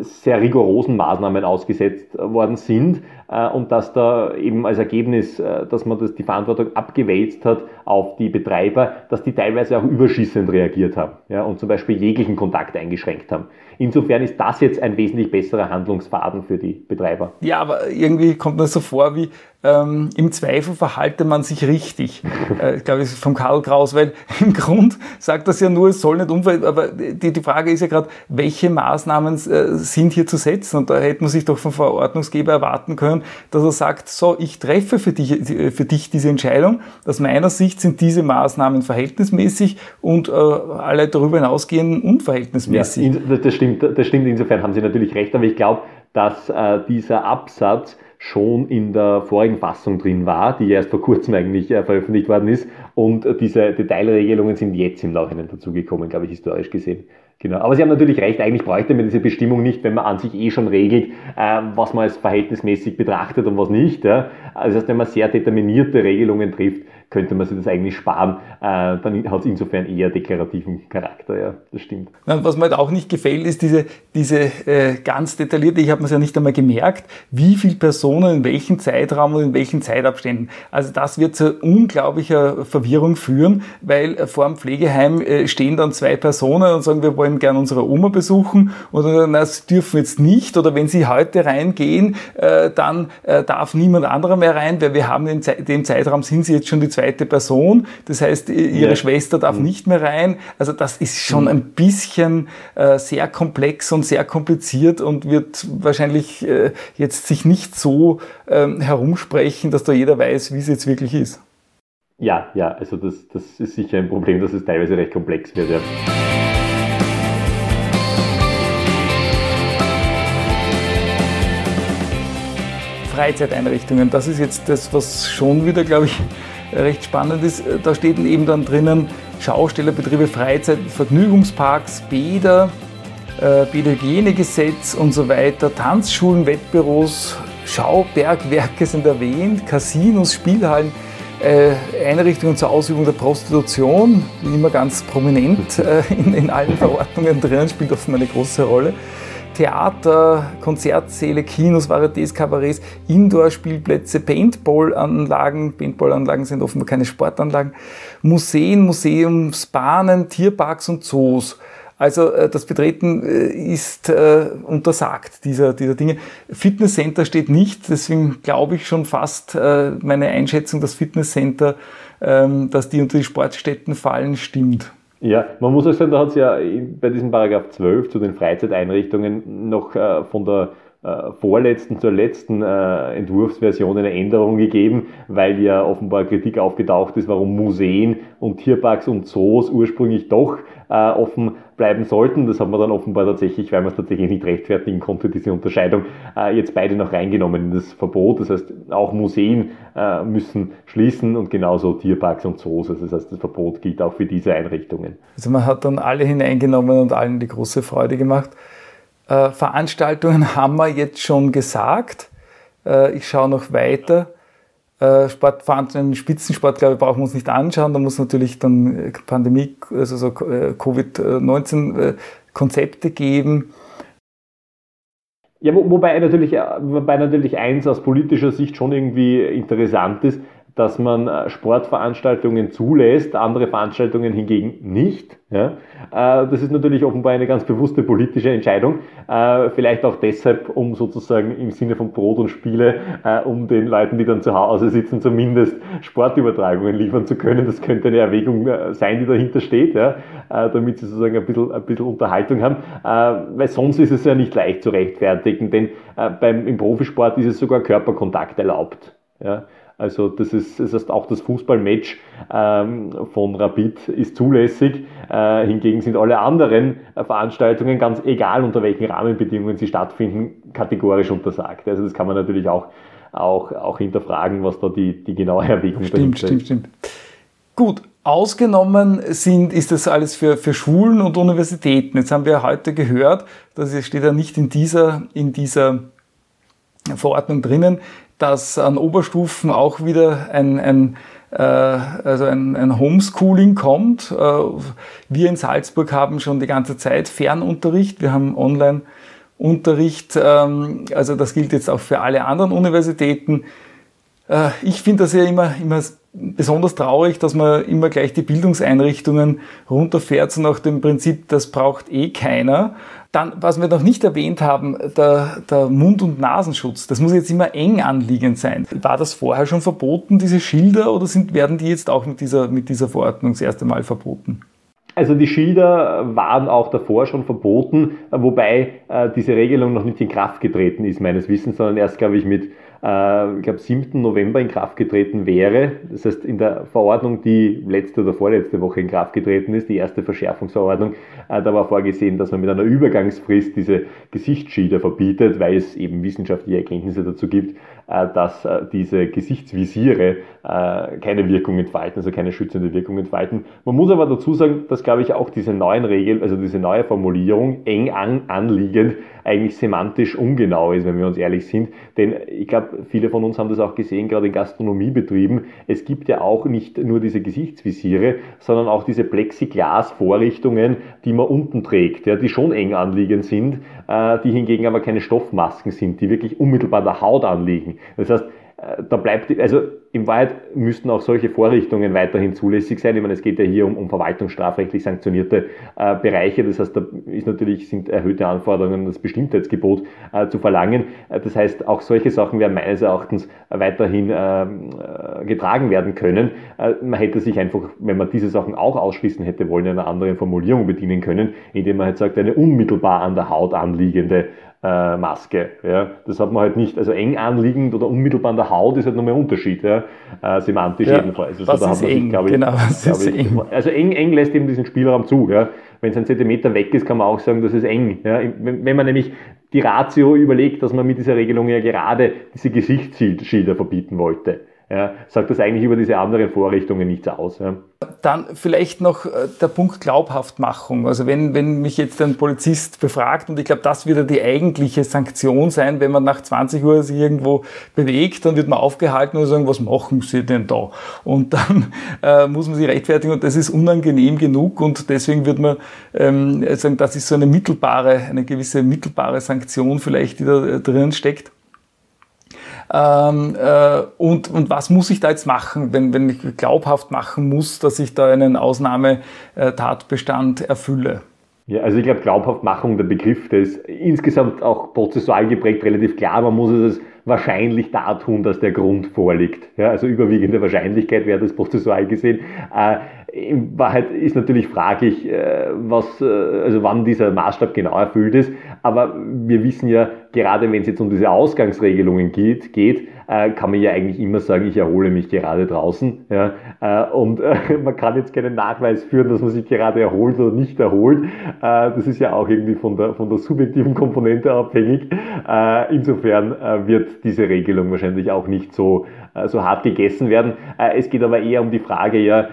sehr rigorosen Maßnahmen ausgesetzt worden sind und dass da eben als Ergebnis, dass man das, die Verantwortung abgewälzt hat auf die Betreiber, dass die teilweise auch überschießend reagiert haben ja, und zum Beispiel jeglichen Kontakt eingeschränkt haben. Insofern ist das jetzt ein wesentlich besserer Handlungsfaden für die Betreiber. Ja, aber irgendwie kommt mir so vor, wie ähm, im Zweifel verhalte man sich richtig. äh, ich glaube, es ist von Karl Kraus, weil im Grund sagt das ja nur, es soll nicht umfallen, aber die, die Frage ist ja gerade, welche Maßnahmen äh, sind hier zu setzen? Und da hätte man sich doch vom Verordnungsgeber erwarten können, dass er sagt, so, ich treffe für dich, für dich diese Entscheidung. Aus meiner Sicht sind diese Maßnahmen verhältnismäßig und äh, alle darüber hinausgehenden unverhältnismäßig. Ja, das stimmt, das stimmt. Insofern haben Sie natürlich recht, aber ich glaube, dass äh, dieser Absatz schon in der vorigen Fassung drin war, die erst vor kurzem eigentlich äh, veröffentlicht worden ist. Und äh, diese Detailregelungen sind jetzt im Nachhinein dazugekommen, glaube ich, historisch gesehen. Genau. Aber Sie haben natürlich recht, eigentlich bräuchte man diese Bestimmung nicht, wenn man an sich eh schon regelt, äh, was man als verhältnismäßig betrachtet und was nicht. Also das heißt, wenn man sehr determinierte Regelungen trifft, könnte man sich das eigentlich sparen. Äh, dann hat es insofern eher deklarativen Charakter, ja, das stimmt. Was mir halt auch nicht gefällt, ist diese, diese äh, ganz detaillierte, ich habe mir es ja nicht einmal gemerkt, wie viele Personen in welchem Zeitraum und in welchen Zeitabständen. Also das wird zu unglaublicher Verwirrung führen, weil äh, vor dem Pflegeheim äh, stehen dann zwei Personen und sagen, wir wollen gerne unsere Oma besuchen oder das dürfen jetzt nicht oder wenn sie heute reingehen, äh, dann äh, darf niemand anderer mehr rein, weil wir haben in dem Zeitraum sind sie jetzt schon die zwei zweite Person. Das heißt, ihre ja. Schwester darf mhm. nicht mehr rein. Also das ist schon mhm. ein bisschen äh, sehr komplex und sehr kompliziert und wird wahrscheinlich äh, jetzt sich nicht so ähm, herumsprechen, dass da jeder weiß, wie es jetzt wirklich ist. Ja, ja, also das, das ist sicher ein Problem, dass es teilweise recht komplex wird. Ja. Freizeiteinrichtungen, das ist jetzt das, was schon wieder, glaube ich, recht spannend ist. Da steht eben dann drinnen Schaustellerbetriebe, Freizeit, Vergnügungsparks, Bäder, äh, Bäderhygienegesetz und so weiter, Tanzschulen, Wettbüros, Schaubergwerke sind erwähnt, Casinos, Spielhallen, äh, Einrichtungen zur Ausübung der Prostitution, immer ganz prominent äh, in, in allen Verordnungen drinnen, spielt offenbar eine große Rolle. Theater, Konzertsäle, Kinos, Varietés, Kabarets, Indoor-Spielplätze, Paintball-Anlagen. Paintball-Anlagen sind offenbar keine Sportanlagen. Museen, Museumsbahnen, Tierparks und Zoos. Also äh, das Betreten äh, ist äh, untersagt, dieser, dieser Dinge. Fitnesscenter steht nicht, deswegen glaube ich schon fast meine Einschätzung, dass Fitnesscenter, ähm, dass die unter die Sportstätten fallen, stimmt. Ja, man muss auch sagen, da hat es ja bei diesem Paragraph 12 zu den Freizeiteinrichtungen noch von der vorletzten zur letzten Entwurfsversion eine Änderung gegeben, weil ja offenbar Kritik aufgetaucht ist, warum Museen und Tierparks und Zoos ursprünglich doch offen bleiben sollten. Das haben wir dann offenbar tatsächlich, weil man es tatsächlich nicht rechtfertigen konnte, diese Unterscheidung, äh, jetzt beide noch reingenommen in das Verbot. Das heißt, auch Museen äh, müssen schließen und genauso Tierparks und Zoos. Also das heißt, das Verbot gilt auch für diese Einrichtungen. Also man hat dann alle hineingenommen und allen die große Freude gemacht. Äh, Veranstaltungen haben wir jetzt schon gesagt. Äh, ich schaue noch weiter. Äh, Sportveranstaltungen, Spitzensport, glaube ich, brauchen wir uns nicht anschauen. Da muss natürlich dann äh, Pandemie, also so äh, Covid-19-Konzepte geben. Ja, wo, wobei natürlich, wobei natürlich eins aus politischer Sicht schon irgendwie interessant ist, dass man äh, Sportveranstaltungen zulässt, andere Veranstaltungen hingegen nicht. Ja? Äh, das ist natürlich offenbar eine ganz bewusste politische Entscheidung. Äh, vielleicht auch deshalb, um sozusagen im Sinne von Brot und Spiele, um den Leuten, die dann zu Hause sitzen, zumindest Sportübertragungen liefern zu können. Das könnte eine Erwägung sein, die dahinter steht, ja? damit sie sozusagen ein bisschen, ein bisschen Unterhaltung haben. Weil sonst ist es ja nicht leicht zu rechtfertigen, denn beim, im Profisport ist es sogar Körperkontakt erlaubt. Ja? Also das ist, das heißt auch das Fußballmatch ähm, von Rapid ist zulässig. Äh, hingegen sind alle anderen äh, Veranstaltungen, ganz egal unter welchen Rahmenbedingungen sie stattfinden, kategorisch untersagt. Also das kann man natürlich auch, auch, auch hinterfragen, was da die, die genaue Erwägung stimmt, stimmt, stimmt. Gut, Ausgenommen sind, ist das alles für, für Schulen und Universitäten. Jetzt haben wir heute gehört, das steht ja nicht in dieser, in dieser Verordnung drinnen, dass an Oberstufen auch wieder ein, ein äh, also ein, ein, Homeschooling kommt. Äh, wir in Salzburg haben schon die ganze Zeit Fernunterricht. Wir haben Online-Unterricht. Ähm, also das gilt jetzt auch für alle anderen Universitäten. Äh, ich finde das ja immer, immer besonders traurig, dass man immer gleich die Bildungseinrichtungen runterfährt, so nach dem Prinzip, das braucht eh keiner. Dann, was wir noch nicht erwähnt haben, der, der Mund- und Nasenschutz. Das muss jetzt immer eng anliegend sein. War das vorher schon verboten, diese Schilder, oder sind, werden die jetzt auch mit dieser, mit dieser Verordnung das erste Mal verboten? Also die Schilder waren auch davor schon verboten, wobei äh, diese Regelung noch nicht in Kraft getreten ist, meines Wissens, sondern erst, glaube ich, mit äh, ich glaube, 7. November in Kraft getreten wäre. Das heißt, in der Verordnung, die letzte oder vorletzte Woche in Kraft getreten ist, die erste Verschärfungsverordnung, äh, da war vorgesehen, dass man mit einer Übergangsfrist diese Gesichtsschieder verbietet, weil es eben wissenschaftliche Erkenntnisse dazu gibt, dass diese Gesichtsvisiere keine Wirkung entfalten, also keine schützende Wirkung entfalten. Man muss aber dazu sagen, dass, glaube ich, auch diese neuen Regeln, also diese neue Formulierung eng an, anliegend eigentlich semantisch ungenau ist, wenn wir uns ehrlich sind. Denn ich glaube, viele von uns haben das auch gesehen, gerade in Gastronomiebetrieben. Es gibt ja auch nicht nur diese Gesichtsvisiere, sondern auch diese Plexiglas-Vorrichtungen, die man unten trägt, ja, die schon eng anliegend sind, äh, die hingegen aber keine Stoffmasken sind, die wirklich unmittelbar der Haut anliegen. Das heißt, äh, da bleibt, also in Wahrheit müssten auch solche Vorrichtungen weiterhin zulässig sein. Ich meine, es geht ja hier um, um verwaltungsstrafrechtlich sanktionierte äh, Bereiche. Das heißt, da ist natürlich, sind erhöhte Anforderungen, das Bestimmtheitsgebot äh, zu verlangen. Äh, das heißt, auch solche Sachen werden meines Erachtens weiterhin ähm, äh, getragen werden können. Äh, man hätte sich einfach, wenn man diese Sachen auch ausschließen hätte wollen, einer anderen Formulierung bedienen können, indem man halt sagt, eine unmittelbar an der Haut anliegende äh, Maske. Ja. Das hat man halt nicht, also eng anliegend oder unmittelbar an der Haut ist halt nochmal ein Unterschied, ja. äh, semantisch ja, jedenfalls. Also was da ist eng? Ich, genau, was ist ich, eng? Also eng, eng lässt eben diesen Spielraum zu. Ja. Wenn es ein Zentimeter weg ist, kann man auch sagen, das ist eng. Ja. Wenn, wenn man nämlich die Ratio überlegt, dass man mit dieser Regelung ja gerade diese Gesichtsschilder verbieten wollte. Ja, sagt das eigentlich über diese anderen Vorrichtungen nichts aus. Ja. Dann vielleicht noch äh, der Punkt Glaubhaftmachung. Also wenn, wenn mich jetzt ein Polizist befragt, und ich glaube, das wird ja die eigentliche Sanktion sein, wenn man nach 20 Uhr sich irgendwo bewegt, dann wird man aufgehalten und sagen, was machen Sie denn da? Und dann äh, muss man sich rechtfertigen und das ist unangenehm genug und deswegen wird man ähm, sagen, das ist so eine mittelbare, eine gewisse mittelbare Sanktion vielleicht, die da drin steckt. Ähm, äh, und, und was muss ich da jetzt machen, wenn, wenn ich glaubhaft machen muss, dass ich da einen Ausnahmetatbestand erfülle? Ja, also ich glaube, Glaubhaftmachung, der Begriff, der ist insgesamt auch prozessual geprägt relativ klar. Man muss es wahrscheinlich da tun, dass der Grund vorliegt. Ja, also überwiegende Wahrscheinlichkeit wäre das prozessual gesehen. Äh, in Wahrheit ist natürlich fraglich, äh, was, äh, also wann dieser Maßstab genau erfüllt ist. Aber wir wissen ja, gerade wenn es jetzt um diese Ausgangsregelungen geht, geht äh, kann man ja eigentlich immer sagen, ich erhole mich gerade draußen. Ja? Und man kann jetzt keinen Nachweis führen, dass man sich gerade erholt oder nicht erholt. Das ist ja auch irgendwie von der, von der subjektiven Komponente abhängig. Insofern wird diese Regelung wahrscheinlich auch nicht so so hart gegessen werden. Es geht aber eher um die Frage, ja,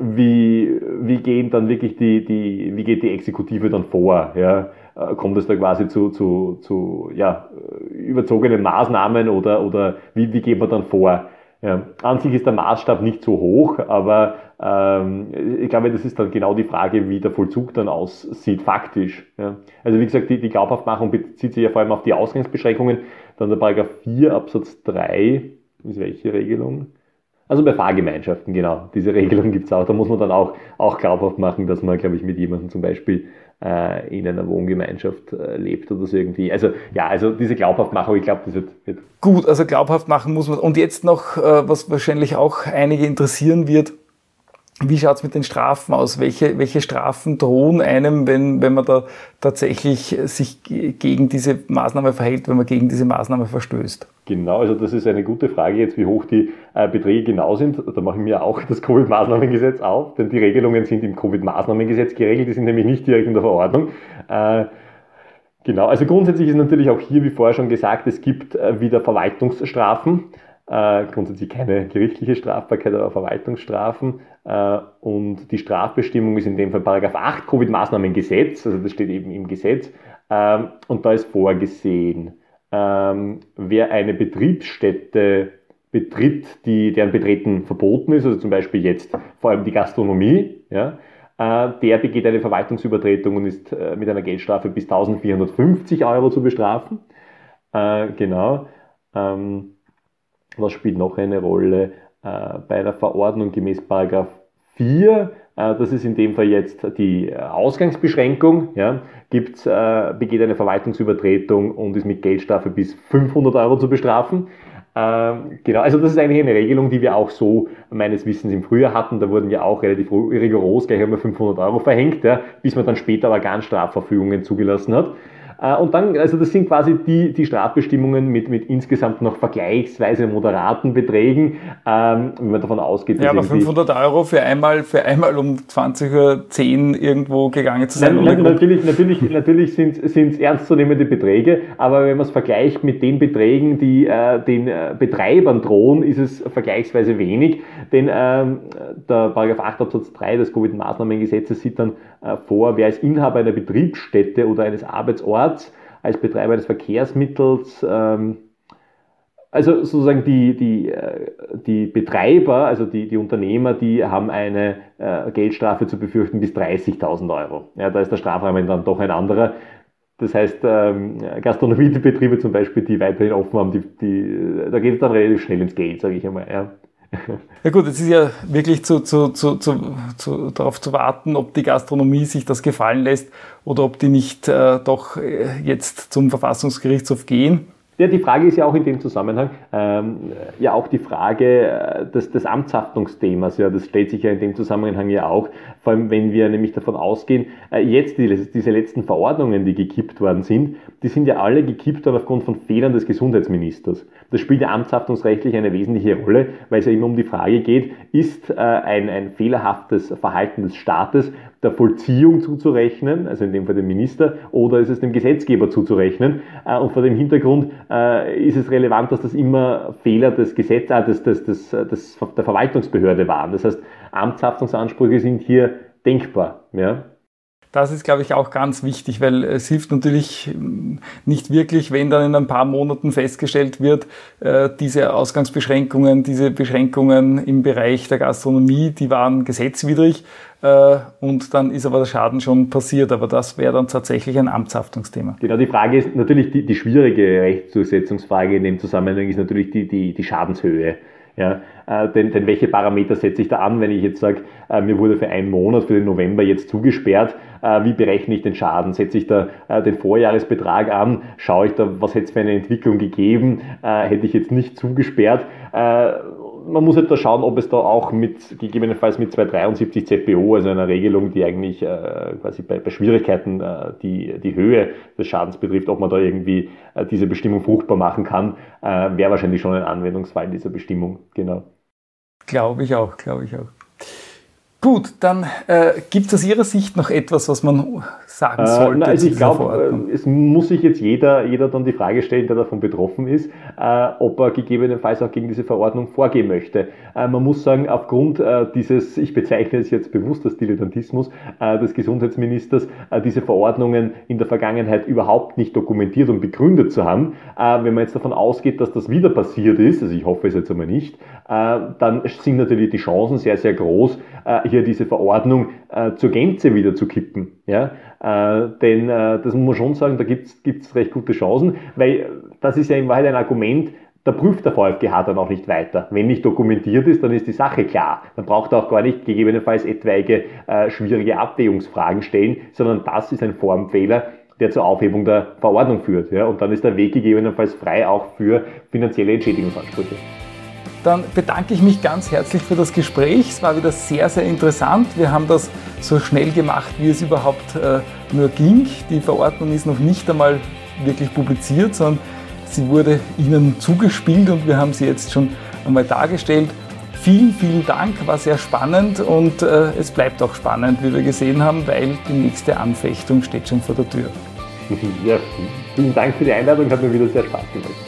wie, wie gehen dann wirklich die, die, wie geht die Exekutive dann vor? Ja? Äh, kommt es da quasi zu, zu, zu ja, überzogenen Maßnahmen oder, oder wie, wie geht man dann vor? Ja, an sich ist der Maßstab nicht so hoch, aber ähm, ich glaube, das ist dann genau die Frage, wie der Vollzug dann aussieht, faktisch. Ja. Also wie gesagt, die, die Glaubhaftmachung bezieht sich ja vor allem auf die Ausgangsbeschränkungen. Dann der Paragraph 4 Absatz 3 ist welche Regelung? Also bei Fahrgemeinschaften, genau. Diese Regelung gibt es auch. Da muss man dann auch, auch glaubhaft machen, dass man, glaube ich, mit jemandem zum Beispiel äh, in einer Wohngemeinschaft äh, lebt oder so irgendwie. Also ja, also diese Glaubhaftmachung, ich glaube, das wird, wird. Gut, also glaubhaft machen muss man. Und jetzt noch, äh, was wahrscheinlich auch einige interessieren wird, wie schaut's mit den Strafen aus? Welche, welche Strafen drohen einem, wenn, wenn man da tatsächlich sich gegen diese Maßnahme verhält, wenn man gegen diese Maßnahme verstößt? Genau, also das ist eine gute Frage jetzt, wie hoch die äh, Beträge genau sind. Da mache ich mir auch das Covid-Maßnahmengesetz auf, denn die Regelungen sind im Covid-Maßnahmengesetz geregelt, die sind nämlich nicht direkt in der Verordnung. Äh, genau, also grundsätzlich ist natürlich auch hier, wie vorher schon gesagt, es gibt äh, wieder Verwaltungsstrafen. Äh, grundsätzlich keine gerichtliche Strafbarkeit, aber Verwaltungsstrafen. Äh, und die Strafbestimmung ist in dem Fall Paragraph 8 Covid-Maßnahmengesetz, also das steht eben im Gesetz. Äh, und da ist vorgesehen, ähm, wer eine Betriebsstätte betritt, die, deren Betreten verboten ist, also zum Beispiel jetzt vor allem die Gastronomie, ja, äh, der begeht eine Verwaltungsübertretung und ist äh, mit einer Geldstrafe bis 1450 Euro zu bestrafen. Genau. Ähm, was spielt noch eine Rolle? Bei einer Verordnung gemäß Paragraph 4, äh, das ist in dem Fall jetzt die Ausgangsbeschränkung, ja, gibt's, äh, begeht eine Verwaltungsübertretung und ist mit Geldstrafe bis 500 Euro zu bestrafen. Ähm, genau, also das ist eigentlich eine Regelung, die wir auch so meines Wissens im Frühjahr hatten. Da wurden ja auch relativ rigoros gleich einmal 500 Euro verhängt, ja, bis man dann später Organstrafverfügungen zugelassen hat. Äh, und dann, also das sind quasi die, die Strafbestimmungen mit, mit insgesamt noch vergleichsweise moderaten Beträgen, ähm, wenn man davon ausgeht. Ja, aber 500 Euro für einmal, für einmal um 20.10 Uhr irgendwo gegangen zu sein. Nein, natürlich, natürlich, natürlich sind es ernstzunehmende Beträge, aber wenn man es vergleicht mit den Beträgen, die äh, den äh, Betreibern drohen, ist es vergleichsweise wenig, denn ähm, der Paragraph 8 Absatz 3 des Covid-Maßnahmengesetzes sieht dann äh, vor, wer als Inhaber einer Betriebsstätte oder eines Arbeitsorts, als Betreiber eines Verkehrsmittels, ähm, also sozusagen die, die, äh, die Betreiber, also die, die Unternehmer, die haben eine äh, Geldstrafe zu befürchten bis 30.000 Euro. Ja, da ist der Strafrahmen dann doch ein anderer. Das heißt, ähm, Gastronomiebetriebe zum Beispiel, die weiterhin offen haben, die, die, da geht es dann relativ schnell ins Geld, sage ich einmal. Ja. Ja gut, es ist ja wirklich zu, zu, zu, zu, darauf zu warten, ob die Gastronomie sich das gefallen lässt oder ob die nicht äh, doch äh, jetzt zum Verfassungsgerichtshof gehen. Ja, die Frage ist ja auch in dem Zusammenhang ähm, ja auch die Frage äh, des, des Amtshaftungsthemas. Ja, das stellt sich ja in dem Zusammenhang ja auch, vor allem wenn wir nämlich davon ausgehen, äh, jetzt die, diese letzten Verordnungen, die gekippt worden sind, die sind ja alle gekippt worden aufgrund von Fehlern des Gesundheitsministers. Das spielt ja amtshaftungsrechtlich eine wesentliche Rolle, weil es ja immer um die Frage geht, ist äh, ein, ein fehlerhaftes Verhalten des Staates der Vollziehung zuzurechnen, also in dem Fall dem Minister, oder ist es dem Gesetzgeber zuzurechnen. Äh, und vor dem Hintergrund äh, ist es relevant, dass das immer Fehler des Gesetzes, äh, des, des, des, des, der Verwaltungsbehörde waren. Das heißt, Amtshaftungsansprüche sind hier denkbar. Ja? Das ist, glaube ich, auch ganz wichtig, weil es hilft natürlich nicht wirklich, wenn dann in ein paar Monaten festgestellt wird, äh, diese Ausgangsbeschränkungen, diese Beschränkungen im Bereich der Gastronomie, die waren gesetzwidrig äh, und dann ist aber der Schaden schon passiert. Aber das wäre dann tatsächlich ein Amtshaftungsthema. Genau, die Frage ist natürlich, die, die schwierige Rechtsdurchsetzungsfrage in dem Zusammenhang ist natürlich die, die, die Schadenshöhe. Ja, äh, denn, denn welche Parameter setze ich da an, wenn ich jetzt sage, äh, mir wurde für einen Monat, für den November jetzt zugesperrt, äh, wie berechne ich den Schaden? Setze ich da äh, den Vorjahresbetrag an? Schaue ich da, was hätte es für eine Entwicklung gegeben? Äh, hätte ich jetzt nicht zugesperrt? Man muss halt da schauen, ob es da auch mit, gegebenenfalls mit 273 ZBO, also einer Regelung, die eigentlich äh, quasi bei, bei Schwierigkeiten äh, die, die Höhe des Schadens betrifft, ob man da irgendwie äh, diese Bestimmung fruchtbar machen kann, äh, wäre wahrscheinlich schon ein Anwendungsfall dieser Bestimmung, genau. Glaube ich auch, glaube ich auch. Gut, dann äh, gibt es aus Ihrer Sicht noch etwas, was man sagen sollte? Äh, na, also ich glaube, äh, es muss sich jetzt jeder, jeder dann die Frage stellen, der davon betroffen ist, äh, ob er gegebenenfalls auch gegen diese Verordnung vorgehen möchte. Äh, man muss sagen, aufgrund äh, dieses, ich bezeichne es jetzt bewusst als Dilettantismus des Gesundheitsministers, diese Verordnungen in der Vergangenheit überhaupt nicht dokumentiert und begründet zu haben. wenn man jetzt davon ausgeht, dass das wieder passiert ist, also ich hoffe es jetzt einmal nicht, dann sind natürlich die Chancen sehr, sehr groß, hier diese Verordnung äh, zur Gänze wieder zu kippen. Ja? Äh, denn äh, das muss man schon sagen, da gibt es recht gute Chancen, weil das ist ja in Wahrheit ein Argument, da prüft der VfGH dann auch nicht weiter. Wenn nicht dokumentiert ist, dann ist die Sache klar. Dann braucht er auch gar nicht gegebenenfalls etwaige äh, schwierige Abwägungsfragen stellen, sondern das ist ein Formfehler, der zur Aufhebung der Verordnung führt. Ja? Und dann ist der Weg gegebenenfalls frei auch für finanzielle Entschädigungsansprüche. Dann bedanke ich mich ganz herzlich für das Gespräch. Es war wieder sehr, sehr interessant. Wir haben das so schnell gemacht, wie es überhaupt äh, nur ging. Die Verordnung ist noch nicht einmal wirklich publiziert, sondern sie wurde Ihnen zugespielt und wir haben sie jetzt schon einmal dargestellt. Vielen, vielen Dank, war sehr spannend und äh, es bleibt auch spannend, wie wir gesehen haben, weil die nächste Anfechtung steht schon vor der Tür. Ja, vielen Dank für die Einladung, hat mir wieder sehr Spaß gemacht.